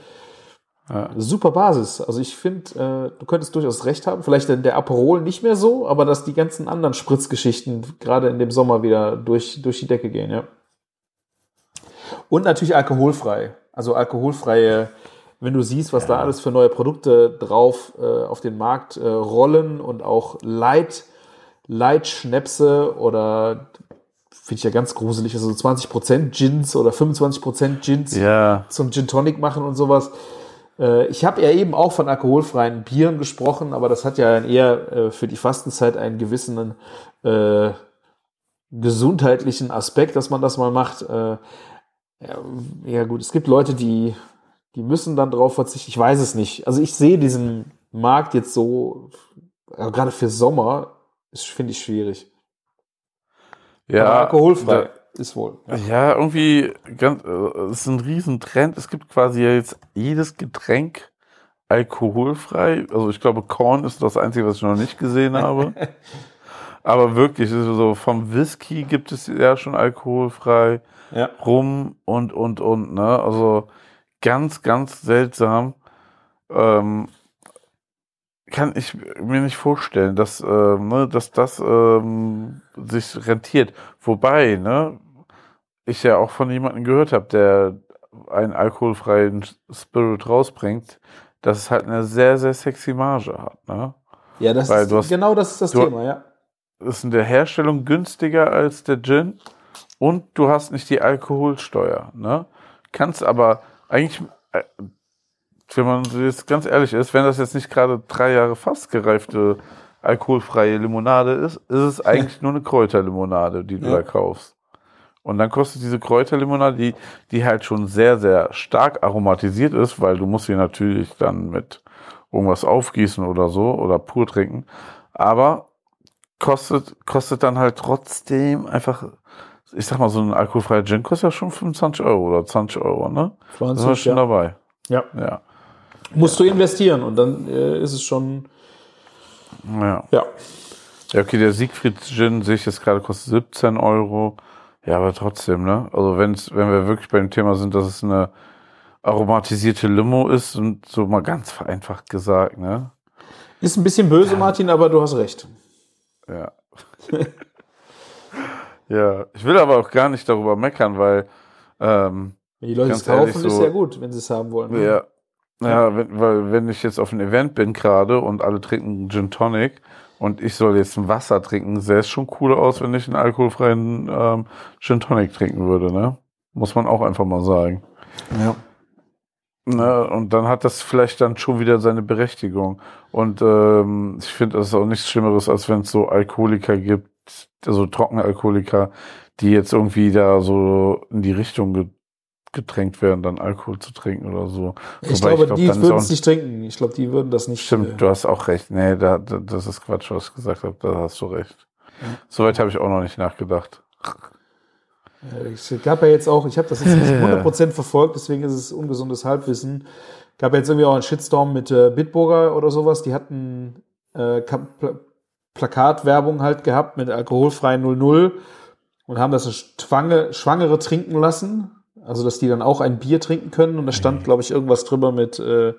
Super Basis. Also ich finde, äh, du könntest durchaus recht haben. Vielleicht der, der Aperol nicht mehr so, aber dass die ganzen anderen Spritzgeschichten gerade in dem Sommer wieder durch, durch die Decke gehen, ja. Und natürlich alkoholfrei. Also alkoholfreie, wenn du siehst, was da alles für neue Produkte drauf äh, auf den Markt äh, rollen und auch Light, Light-Schnäpse oder finde ich ja ganz gruselig, also 20% Gins oder 25% Gins Ja. zum Gin Tonic machen und sowas. Äh, Ich habe ja eben auch von alkoholfreien Bieren gesprochen, aber das hat ja eher äh, für die Fastenzeit einen gewissen äh, gesundheitlichen Aspekt, dass man das mal macht. Äh, ja, gut, es gibt Leute, die, die müssen dann drauf verzichten. Ich weiß es nicht. Also ich sehe diesen Markt jetzt so, gerade für Sommer, finde ich schwierig. Ja. aber alkoholfrei da- ist wohl. Ja, irgendwie ganz, äh, es ist ein Riesentrend. Es gibt quasi jetzt jedes Getränk alkoholfrei. Also ich glaube, Korn ist das Einzige, was ich noch nicht gesehen habe. Aber wirklich, so vom Whisky gibt es ja schon alkoholfrei, Ja. Rum und und und. Ne, also ganz ganz seltsam. Ähm, kann ich mir nicht vorstellen, dass, ähm, ne, dass das ähm, sich rentiert. Wobei, ne, ich ja auch von jemandem gehört habe, der einen alkoholfreien Spirit rausbringt, dass es halt eine sehr, sehr sexy Marge hat. Ne? Ja, das Weil ist, hast- genau das ist das Thema, ja. Ist in der Herstellung günstiger als der Gin und du hast nicht die Alkoholsteuer. Ne? Kannst aber eigentlich, äh, wenn man jetzt ganz ehrlich ist, wenn das jetzt nicht gerade drei Jahre fast gereifte alkoholfreie Limonade ist, ist es eigentlich nur eine Kräuterlimonade, die du Ja. da kaufst. Und dann kostet diese Kräuterlimonade, die, die halt schon sehr, sehr stark aromatisiert ist, weil du musst sie natürlich dann mit irgendwas aufgießen oder so oder pur trinken. Aber kostet, kostet dann halt trotzdem einfach, ich sag mal, so ein alkoholfreier Gin kostet ja schon 25 Euro oder 20 Euro, ne? Das war schon ja. dabei. Ja. Ja. Musst du investieren und dann äh, ist es schon, Ja. ja. Ja, okay, der Siegfried Gin sehe ich jetzt gerade kostet 17 Euro. Ja, aber trotzdem, ne? Also wenn's, wenn wir wirklich bei dem Thema sind, dass es eine aromatisierte Limo ist und so mal ganz vereinfacht gesagt, ne? Ist ein bisschen böse, Martin, aber du hast recht. Ja. ja, ich will aber auch gar nicht darüber meckern, weil ähm, Wenn die Leute es kaufen, ehrlich, ist so- ja gut, wenn sie es haben wollen. Ja. Ja, wenn, weil wenn ich jetzt auf einem Event bin gerade und alle trinken Gin Tonic und ich soll jetzt ein Wasser trinken, sähe es schon cooler aus, wenn ich einen alkoholfreien ähm, Gin Tonic trinken würde, ne? Muss man auch einfach mal sagen. ja. Ne? Und dann hat das vielleicht dann schon wieder seine Berechtigung. Und ähm, ich finde, das ist auch nichts Schlimmeres, als wenn es so Alkoholiker gibt, also trockene Alkoholiker, die jetzt irgendwie da so in die Richtung ge gedrängt werden, dann Alkohol zu trinken oder so. Ich Wobei glaube, glaub, die würden es nicht trinken. Ich glaube, die würden das nicht. Stimmt, äh, du hast auch recht. Nee, da, da, das ist Quatsch, was ich gesagt habe. Da hast du recht. Soweit habe ich auch noch nicht nachgedacht. Es gab ja jetzt auch, ich habe das jetzt nicht 100% verfolgt, deswegen ist es ungesundes Halbwissen. Gab ja jetzt irgendwie auch einen Shitstorm mit äh, Bitburger oder sowas. Die hatten äh, Ka- Pla Plakatwerbung halt gehabt mit alkoholfrei 00 und haben das Schwange, Schwangere trinken lassen. Also, dass die dann auch ein Bier trinken können. Und da stand, glaube ich, irgendwas drüber mit äh,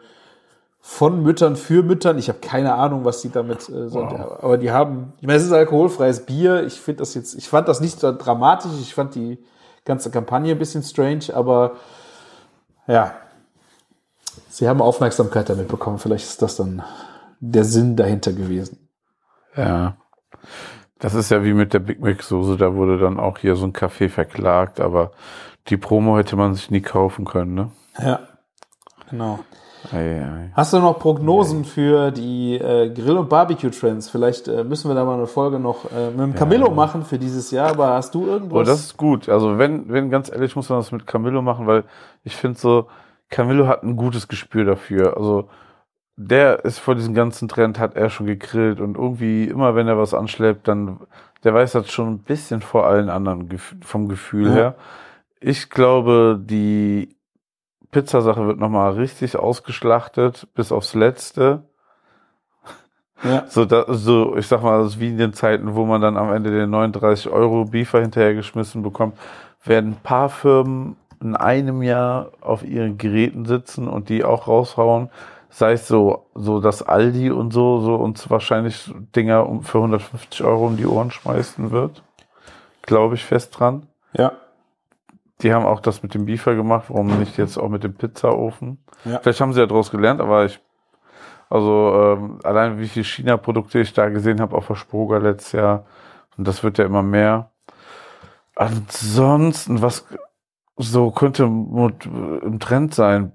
von Müttern für Müttern. Ich habe keine Ahnung, was die damit äh, so, aber die haben, ich meine, es ist alkoholfreies Bier. Ich finde das jetzt, ich fand das nicht so dramatisch. Ich fand die ganze Kampagne ein bisschen strange, aber ja, sie haben Aufmerksamkeit damit bekommen. Vielleicht ist das dann der Sinn dahinter gewesen. Ja. Das ist ja wie mit der Big Mac Soße, da wurde dann auch hier so ein Café verklagt, aber die Promo hätte man sich nie kaufen können, ne? Ja, genau. Ei, ei. Hast du noch Prognosen für die äh, Grill- und Barbecue-Trends? Vielleicht äh, müssen wir da mal eine Folge noch äh, mit dem Camillo machen für dieses Jahr, aber hast du irgendwas? Oh, das ist gut. Also wenn, wenn ganz ehrlich, muss man das mit Camillo machen, weil ich finde so, Camillo hat ein gutes Gespür dafür. Also der ist vor diesem ganzen Trend, hat er schon gegrillt und irgendwie immer, wenn er was anschleppt, dann, der weiß das schon ein bisschen vor allen anderen vom Gefühl Ja. her. Ich glaube, die Pizzasache wird nochmal richtig ausgeschlachtet, bis aufs Letzte. ja. So, da, so, ich sag mal, das wie in den Zeiten, wo man dann am Ende den 39 Euro Beefer hinterhergeschmissen bekommt, werden ein paar Firmen in einem Jahr auf ihren Geräten sitzen und die auch raushauen. Sei es so, so dass Aldi und so, so uns wahrscheinlich Dinger um, für 150 Euro um die Ohren schmeißen wird. Glaube ich fest dran. ja. Die haben auch das mit dem Beefer gemacht, warum nicht jetzt auch mit dem Pizzaofen? Ja. Vielleicht haben sie ja daraus gelernt, aber ich, also ähm, allein wie viele China-Produkte ich da gesehen habe auf der Spoga letztes Jahr, und das wird ja immer mehr. Ansonsten, was so könnte mod- im Trend sein,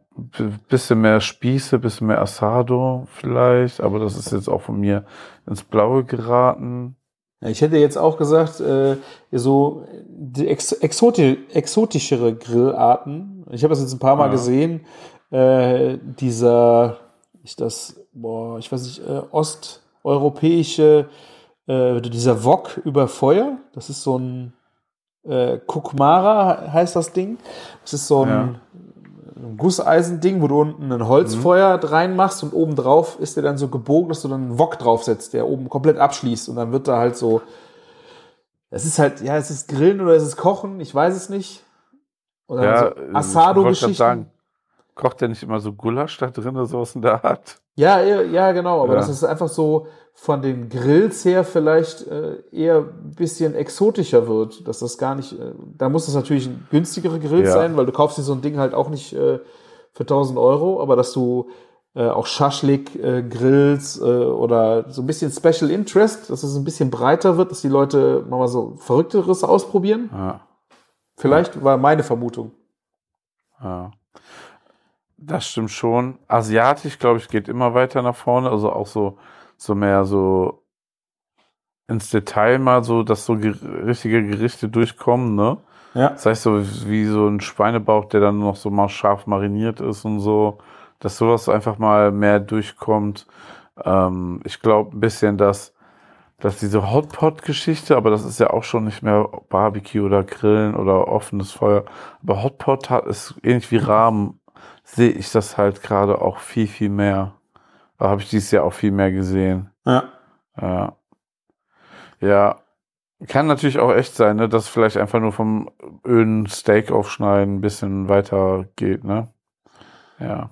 bisschen mehr Spieße, bisschen mehr Asado vielleicht, aber das ist jetzt auch von mir ins Blaue geraten. Ich hätte jetzt auch gesagt, äh, so die ex exoti exotischere Grillarten. Ich habe das jetzt ein paar Mal Ja. gesehen. Äh, dieser, ich das, boah, ich weiß nicht, äh, osteuropäische, äh, dieser Wok über Feuer. Das ist so ein äh, Kukmara heißt das Ding. Das ist so ein, Ja. Ein Gusseisending, wo du unten ein Holzfeuer reinmachst und oben drauf ist der dann so gebogen, dass du dann einen Wok draufsetzt, der oben komplett abschließt und dann wird da halt so. Es ist halt, ja, es ist Grillen oder es ist Kochen, ich weiß es nicht. Oder Ja, so Asado-Geschichten. sagen, Kocht der nicht immer so Gulasch da drin oder sowas in der Art? Ja, ja, ja, genau. Aber Ja. das ist einfach so von den Grills her vielleicht äh, eher ein bisschen exotischer wird. Dass das gar nicht, äh, da muss es natürlich ein günstigere Grill Ja. sein, weil du kaufst dir so ein Ding halt auch nicht äh, für 1000 Euro, aber dass du äh, auch Schaschlik äh, äh, oder so ein bisschen Special Interest, dass es ein bisschen breiter wird, dass die Leute nochmal so Verrückteres ausprobieren. Ja, Vielleicht war meine Vermutung. ja. Das stimmt schon. Asiatisch, glaube ich, geht immer weiter nach vorne. Also auch so, so mehr so ins Detail mal so, dass so ger richtige Gerichte durchkommen, ne? Ja. Das heißt so wie so ein Schweinebauch, der dann noch so mal scharf mariniert ist und so, dass sowas einfach mal mehr durchkommt. Ähm, ich glaube ein bisschen, dass, dass diese Hotpot-Geschichte, aber das ist ja auch schon nicht mehr Barbecue oder Grillen oder offenes Feuer, aber Hotpot hat ist ähnlich wie Rahmen, sehe ich das halt gerade auch viel, viel mehr. Da habe ich dieses Jahr auch viel mehr gesehen. Ja. Ja. Ja. Kann natürlich auch echt sein, ne, dass vielleicht einfach nur vom öden Steak aufschneiden ein bisschen weiter geht, ne? Ja.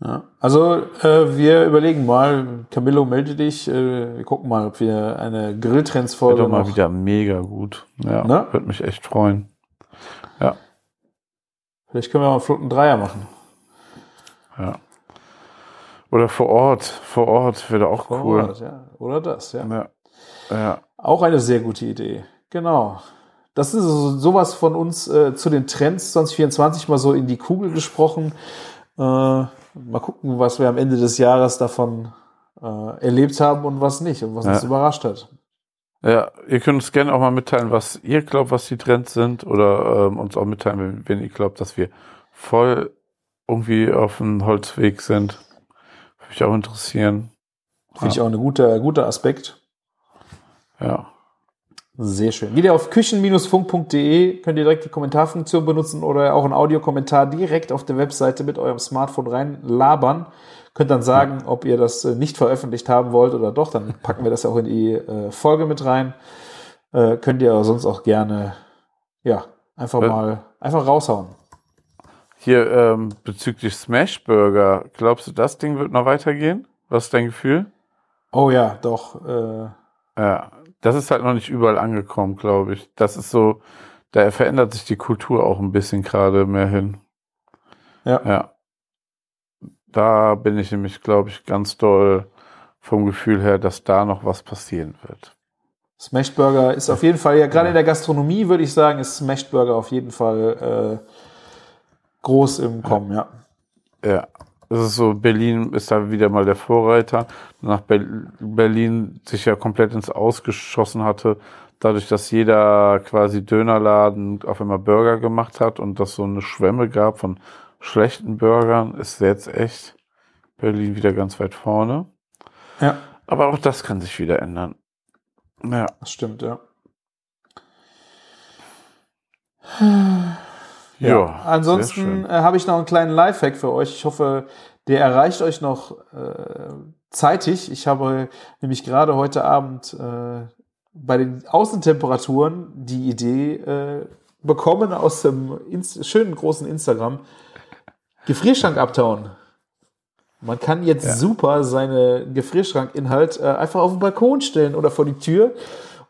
Ja. Also äh, wir überlegen mal, Camillo, melde dich. Äh, wir gucken mal, ob wir eine Grilltrends-Folge doch mal wieder mega gut. Ja. Ne? Würde mich echt freuen. Vielleicht können wir mal einen flotten Dreier machen. Ja. Oder vor Ort. Vor Ort wäre auch Vor cool. Ort, ja. Oder das, ja. Ja. Ja. Auch eine sehr gute Idee. Genau. Das ist so, sowas von uns äh, zu den Trends 2024 mal so in die Kugel gesprochen. Äh, mal gucken, was wir am Ende des Jahres davon äh, erlebt haben und was nicht und was uns Ja. überrascht hat. Ja, ihr könnt uns gerne auch mal mitteilen, was ihr glaubt, was die Trends sind, oder ähm, uns auch mitteilen, wenn, wenn ihr glaubt, dass wir voll irgendwie auf dem Holzweg sind. Mich auch interessieren. Finde ich auch ein guter, guter Aspekt. Ja. Sehr schön. Geht ihr auf küchen-funk.de, könnt ihr direkt die Kommentarfunktion benutzen oder auch einen Audiokommentar direkt auf der Webseite mit eurem Smartphone reinlabern. Könnt dann sagen, ob ihr das äh, nicht veröffentlicht haben wollt oder doch, dann packen wir das auch in die äh, Folge mit rein. Äh, könnt ihr sonst auch gerne, ja, einfach Ja. mal, einfach raushauen. Hier ähm, bezüglich Smashburger, glaubst du, das Ding wird noch weitergehen? Was ist dein Gefühl? Oh ja, doch. Äh, Ja, das ist halt noch nicht überall angekommen, glaube ich. Das ist so, da verändert sich die Kultur auch ein bisschen gerade mehr hin. ja. Ja. Da bin ich nämlich, glaube ich, ganz doll vom Gefühl her, dass da noch was passieren wird. Smashed Burger ist auf jeden Fall, ja, gerade in der Gastronomie würde ich sagen, ist Smashed Burger auf jeden Fall äh, groß im Kommen, ja. Ja. Es ist so, Berlin ist da wieder mal der Vorreiter. Nach Ber Berlin sich ja komplett ins Ausgeschossen hatte, dadurch, dass jeder quasi Dönerladen auf einmal Burger gemacht hat und das so eine Schwemme gab von schlechten Burgern, ist jetzt echt Berlin wieder ganz weit vorne. Ja, Aber auch das kann sich wieder ändern. Ja. das stimmt, ja. Ja. Ansonsten sehr äh, habe ich noch einen kleinen Lifehack für euch. Ich hoffe, der erreicht euch noch äh, zeitig. Ich habe nämlich gerade heute Abend äh, bei den Außentemperaturen die Idee äh, bekommen aus dem Inst schönen großen Instagram. Gefrierschrank abtauen. Man kann jetzt Ja. super seine Gefrierschrankinhalt äh, einfach auf den Balkon stellen oder vor die Tür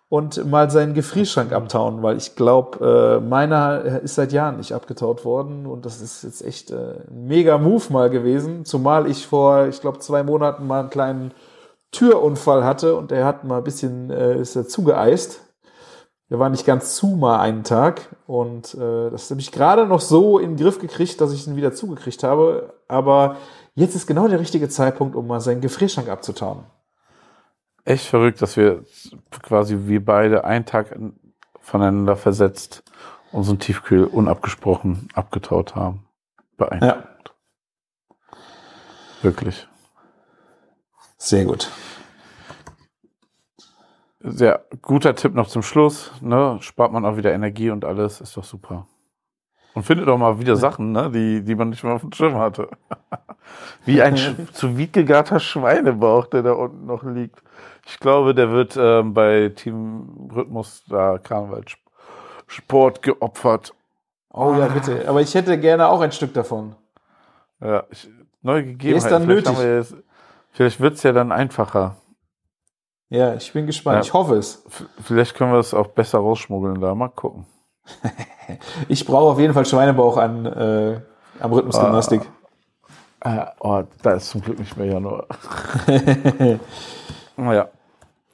und mal seinen Gefrierschrank abtauen, weil ich glaube, äh, meiner ist seit Jahren nicht abgetaut worden und das ist jetzt echt äh, ein mega Move mal gewesen, zumal ich vor, ich glaube, zwei Monaten mal einen kleinen Türunfall hatte und der hat mal ein bisschen, äh, ist er zugeeist. Der war nicht ganz zu mal einen Tag und äh, das habe ich gerade noch so in den Griff gekriegt, dass ich ihn wieder zugekriegt habe, aber jetzt ist genau der richtige Zeitpunkt, um mal seinen Gefrierschrank abzutauen. Echt verrückt, dass wir quasi wir beide einen Tag voneinander versetzt unseren Tiefkühl unabgesprochen abgetaut haben. Beeindruckend. Wirklich. Sehr gut. Sehr guter Tipp noch zum Schluss. Ne? Spart man auch wieder Energie und alles. Ist doch super. Und findet auch mal wieder Sachen, ne? die, die man nicht mehr auf dem Schirm hatte. Wie ein zu Wied gegarter Schweinebauch, der da unten noch liegt. Ich glaube, der wird ähm, bei Team Rhythmus da Karnevalsport geopfert. Oh ja, bitte. Aber ich hätte gerne auch ein Stück davon. Ja, ich, neue Gegebenheiten. ist dann vielleicht nötig. wir jetzt- vielleicht wird's ja dann einfacher. Ja, ich bin gespannt. Ja. Ich hoffe es. Vielleicht können wir es auch besser rausschmuggeln da. Mal gucken. Ich brauche auf jeden Fall Schweinebauch an, äh, am Rhythmusgymnastik. Äh, oh, da ist zum Glück nicht mehr Januar. naja.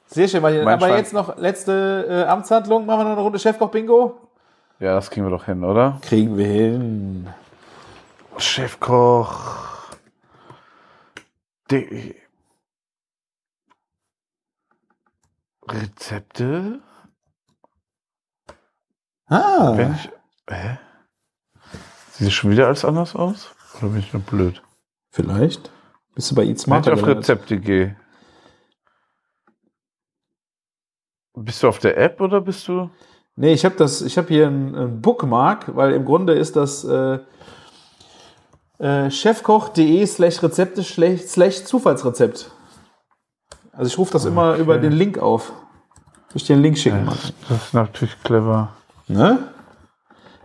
Sehr schön, Martin. Mein Aber Schwein- jetzt noch letzte äh, Amtshandlung. Machen wir noch eine Runde Chefkoch-Bingo? Ja, das kriegen wir doch hin, oder? Kriegen wir hin. Chefkoch. De Rezepte? Ah, Wenn ich. Hä? Sieht das schon wieder alles anders aus? Oder bin ich nur blöd? vielleicht. Bist du bei Eat Wenn ich auf? Rezepte gehe. Bist du auf der App oder bist du? Nee, ich habe das, ich habe hier ein, ein Bookmark, weil im Grunde ist das äh, äh, chefkoch.de slash Rezepte slash Zufallsrezept. Also ich rufe das immer über den Link auf. Ich dir einen Link schicken, Martin? Das ist natürlich clever. Ne?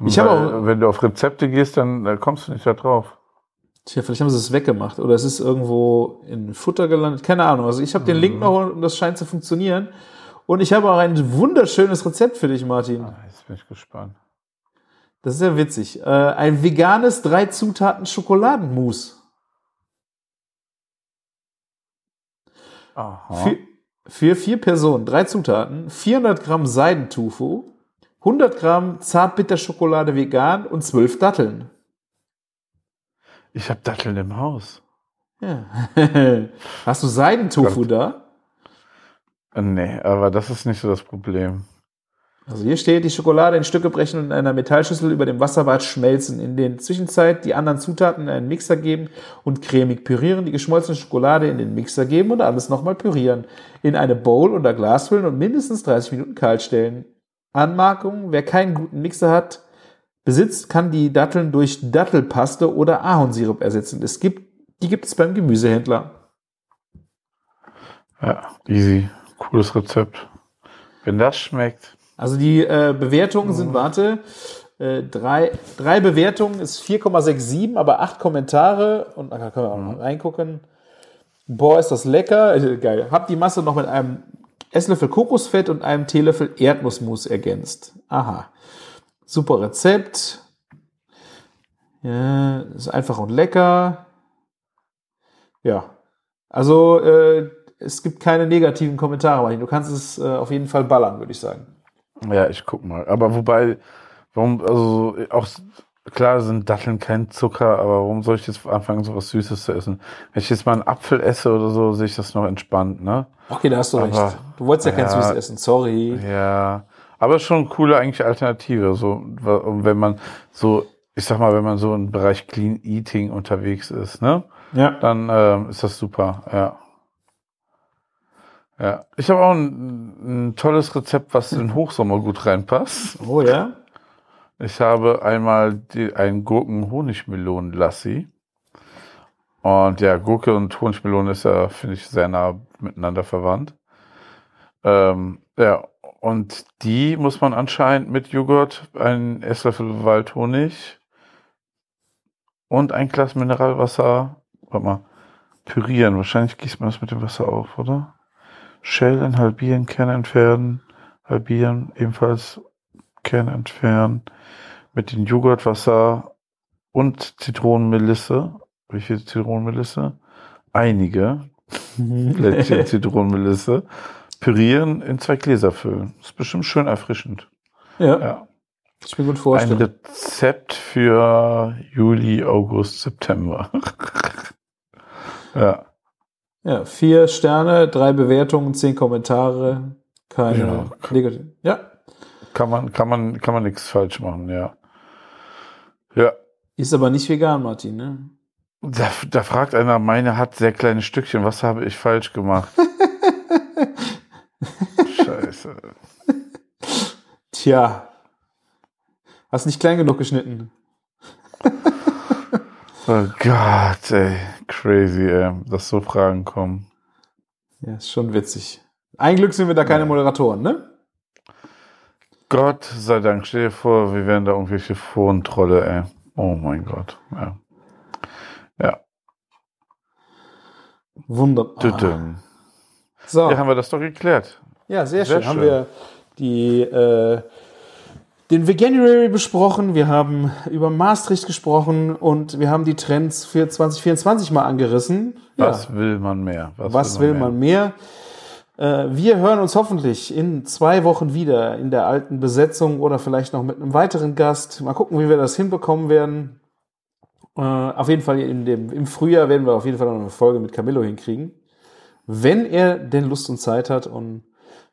Ich habe auch, Wenn du auf Rezepte gehst, dann kommst du nicht da drauf. tja, vielleicht haben sie es weggemacht oder es ist irgendwo in Futter gelandet. Keine Ahnung. Also ich habe den Link noch und das scheint zu funktionieren. Und ich habe auch ein wunderschönes Rezept für dich, Martin. Ah, Jetzt bin ich gespannt. Das ist ja witzig. Äh, ein veganes drei Zutaten Schokoladenmus. Aha. Für, für vier Personen, drei Zutaten, 400 Gramm Seidentofu, 100 Gramm Zartbitterschokolade vegan und 12 Datteln. Ich habe Datteln im Haus. Ja. Hast du Seidentofu da? Äh, Nee, aber das ist nicht so das Problem. Also hier steht, die Schokolade in Stücke brechen und in einer Metallschüssel über dem Wasserbad schmelzen. In der Zwischenzeit die anderen Zutaten in einen Mixer geben und cremig pürieren, die geschmolzene Schokolade in den Mixer geben und alles nochmal pürieren. In eine Bowl oder Glas füllen und mindestens 30 Minuten kalt stellen. Anmerkung, wer keinen guten Mixer hat, besitzt, kann die Datteln durch Dattelpaste oder Ahornsirup ersetzen. Es gibt, die gibt es beim Gemüsehändler. Ja, easy. Cooles Rezept. Wenn das schmeckt. Also die äh, Bewertungen sind, warte, äh, drei, drei Bewertungen ist 4,67, aber acht Kommentare und da können wir auch mal reingucken. Boah, ist das lecker. Äh, geil. Hab die Masse noch mit einem Esslöffel Kokosfett und einem Teelöffel Erdnussmus ergänzt. Aha. Super Rezept. Ja, ist einfach und lecker. Ja. Also, äh, es gibt keine negativen Kommentare, Martin. Du kannst es äh, auf jeden Fall ballern, würde ich sagen. Ja, ich guck mal. Aber wobei, warum, also auch klar sind Datteln kein Zucker, aber warum soll ich jetzt anfangen, so was Süßes zu essen? Wenn ich jetzt mal einen Apfel esse oder so, sehe ich das noch entspannt, ne? Okay, da hast du Aber- recht. Du wolltest ja, kein ja. Süßes essen, sorry. Ja, aber schon eine coole eigentlich Alternative. So, wenn man so, ich sag mal, wenn man so im Bereich Clean Eating unterwegs ist, ne? Ja. Dann ähm, ist das super, ja. Ja. Ich habe auch ein, ein tolles Rezept, was in den Hochsommer gut reinpasst. Oh ja? Ich habe einmal die, einen Gurken-Honigmelonen-Lassi. Und ja, Gurke und Honigmelone ist ja, finde ich, sehr nah miteinander verwandt. Ähm, ja, und die muss man anscheinend mit Joghurt, einen Esslöffel Waldhonig und ein Glas Mineralwasser, warte mal, pürieren. Wahrscheinlich gießt man das mit dem Wasser auf, oder? Schälen, halbieren, Kern entfernen, halbieren, ebenfalls Kern entfernen, mit dem Joghurtwasser und Zitronenmelisse. Wie viel Zitronenmelisse? Einige Blättchen Zitronenmelisse. Pürieren, in zwei Gläser füllen. Ist bestimmt schön erfrischend. Ja, Ja. ich mir gut Ein vorstellen. Rezept für Juli, August, September. ja. Ja, vier Sterne, drei Bewertungen, zehn Kommentare, keine Ja. Ja, Kann man, kann man, kann man nichts falsch machen, ja. Ja. ist aber nicht vegan, Martin, ne? Da, da fragt einer, meine hat sehr kleine Stückchen, was habe ich falsch gemacht? Scheiße. Tja. Hast nicht klein genug geschnitten. Oh Gott, ey. Crazy, ey. Dass so Fragen kommen. Ja, ist schon witzig. Ein Glück sind wir da keine Moderatoren, ne? Gott sei Dank, stell dir vor, wir wären da irgendwelche Forentrolle, ey. Oh mein Gott. Ja. Ja. Wunderbar. Tütüm. So. Ja, haben wir das doch geklärt. Ja, sehr, Sehr schön. Haben schön. wir die, äh, den Veganuary besprochen, wir haben über Maastricht gesprochen und wir haben die Trends für 2024 mal angerissen. Was will man mehr? Was will man mehr? Äh, wir hören uns hoffentlich in zwei Wochen wieder in der alten Besetzung oder vielleicht noch mit einem weiteren Gast. Mal gucken, wie wir das hinbekommen werden. Äh, auf jeden Fall in dem, im Frühjahr werden wir auf jeden Fall noch eine Folge mit Camillo hinkriegen. Wenn er denn Lust und Zeit hat. Und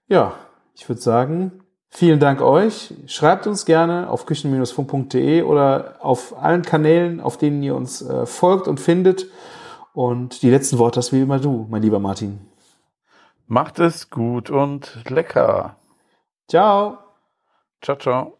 ja, ich würde sagen, vielen Dank euch. Schreibt uns gerne auf küchen-funk.de oder auf allen Kanälen, auf denen ihr uns äh, folgt und findet. Und die letzten Worte hast wie immer du, mein lieber Martin. Macht es gut und lecker. Ciao. Ciao, ciao.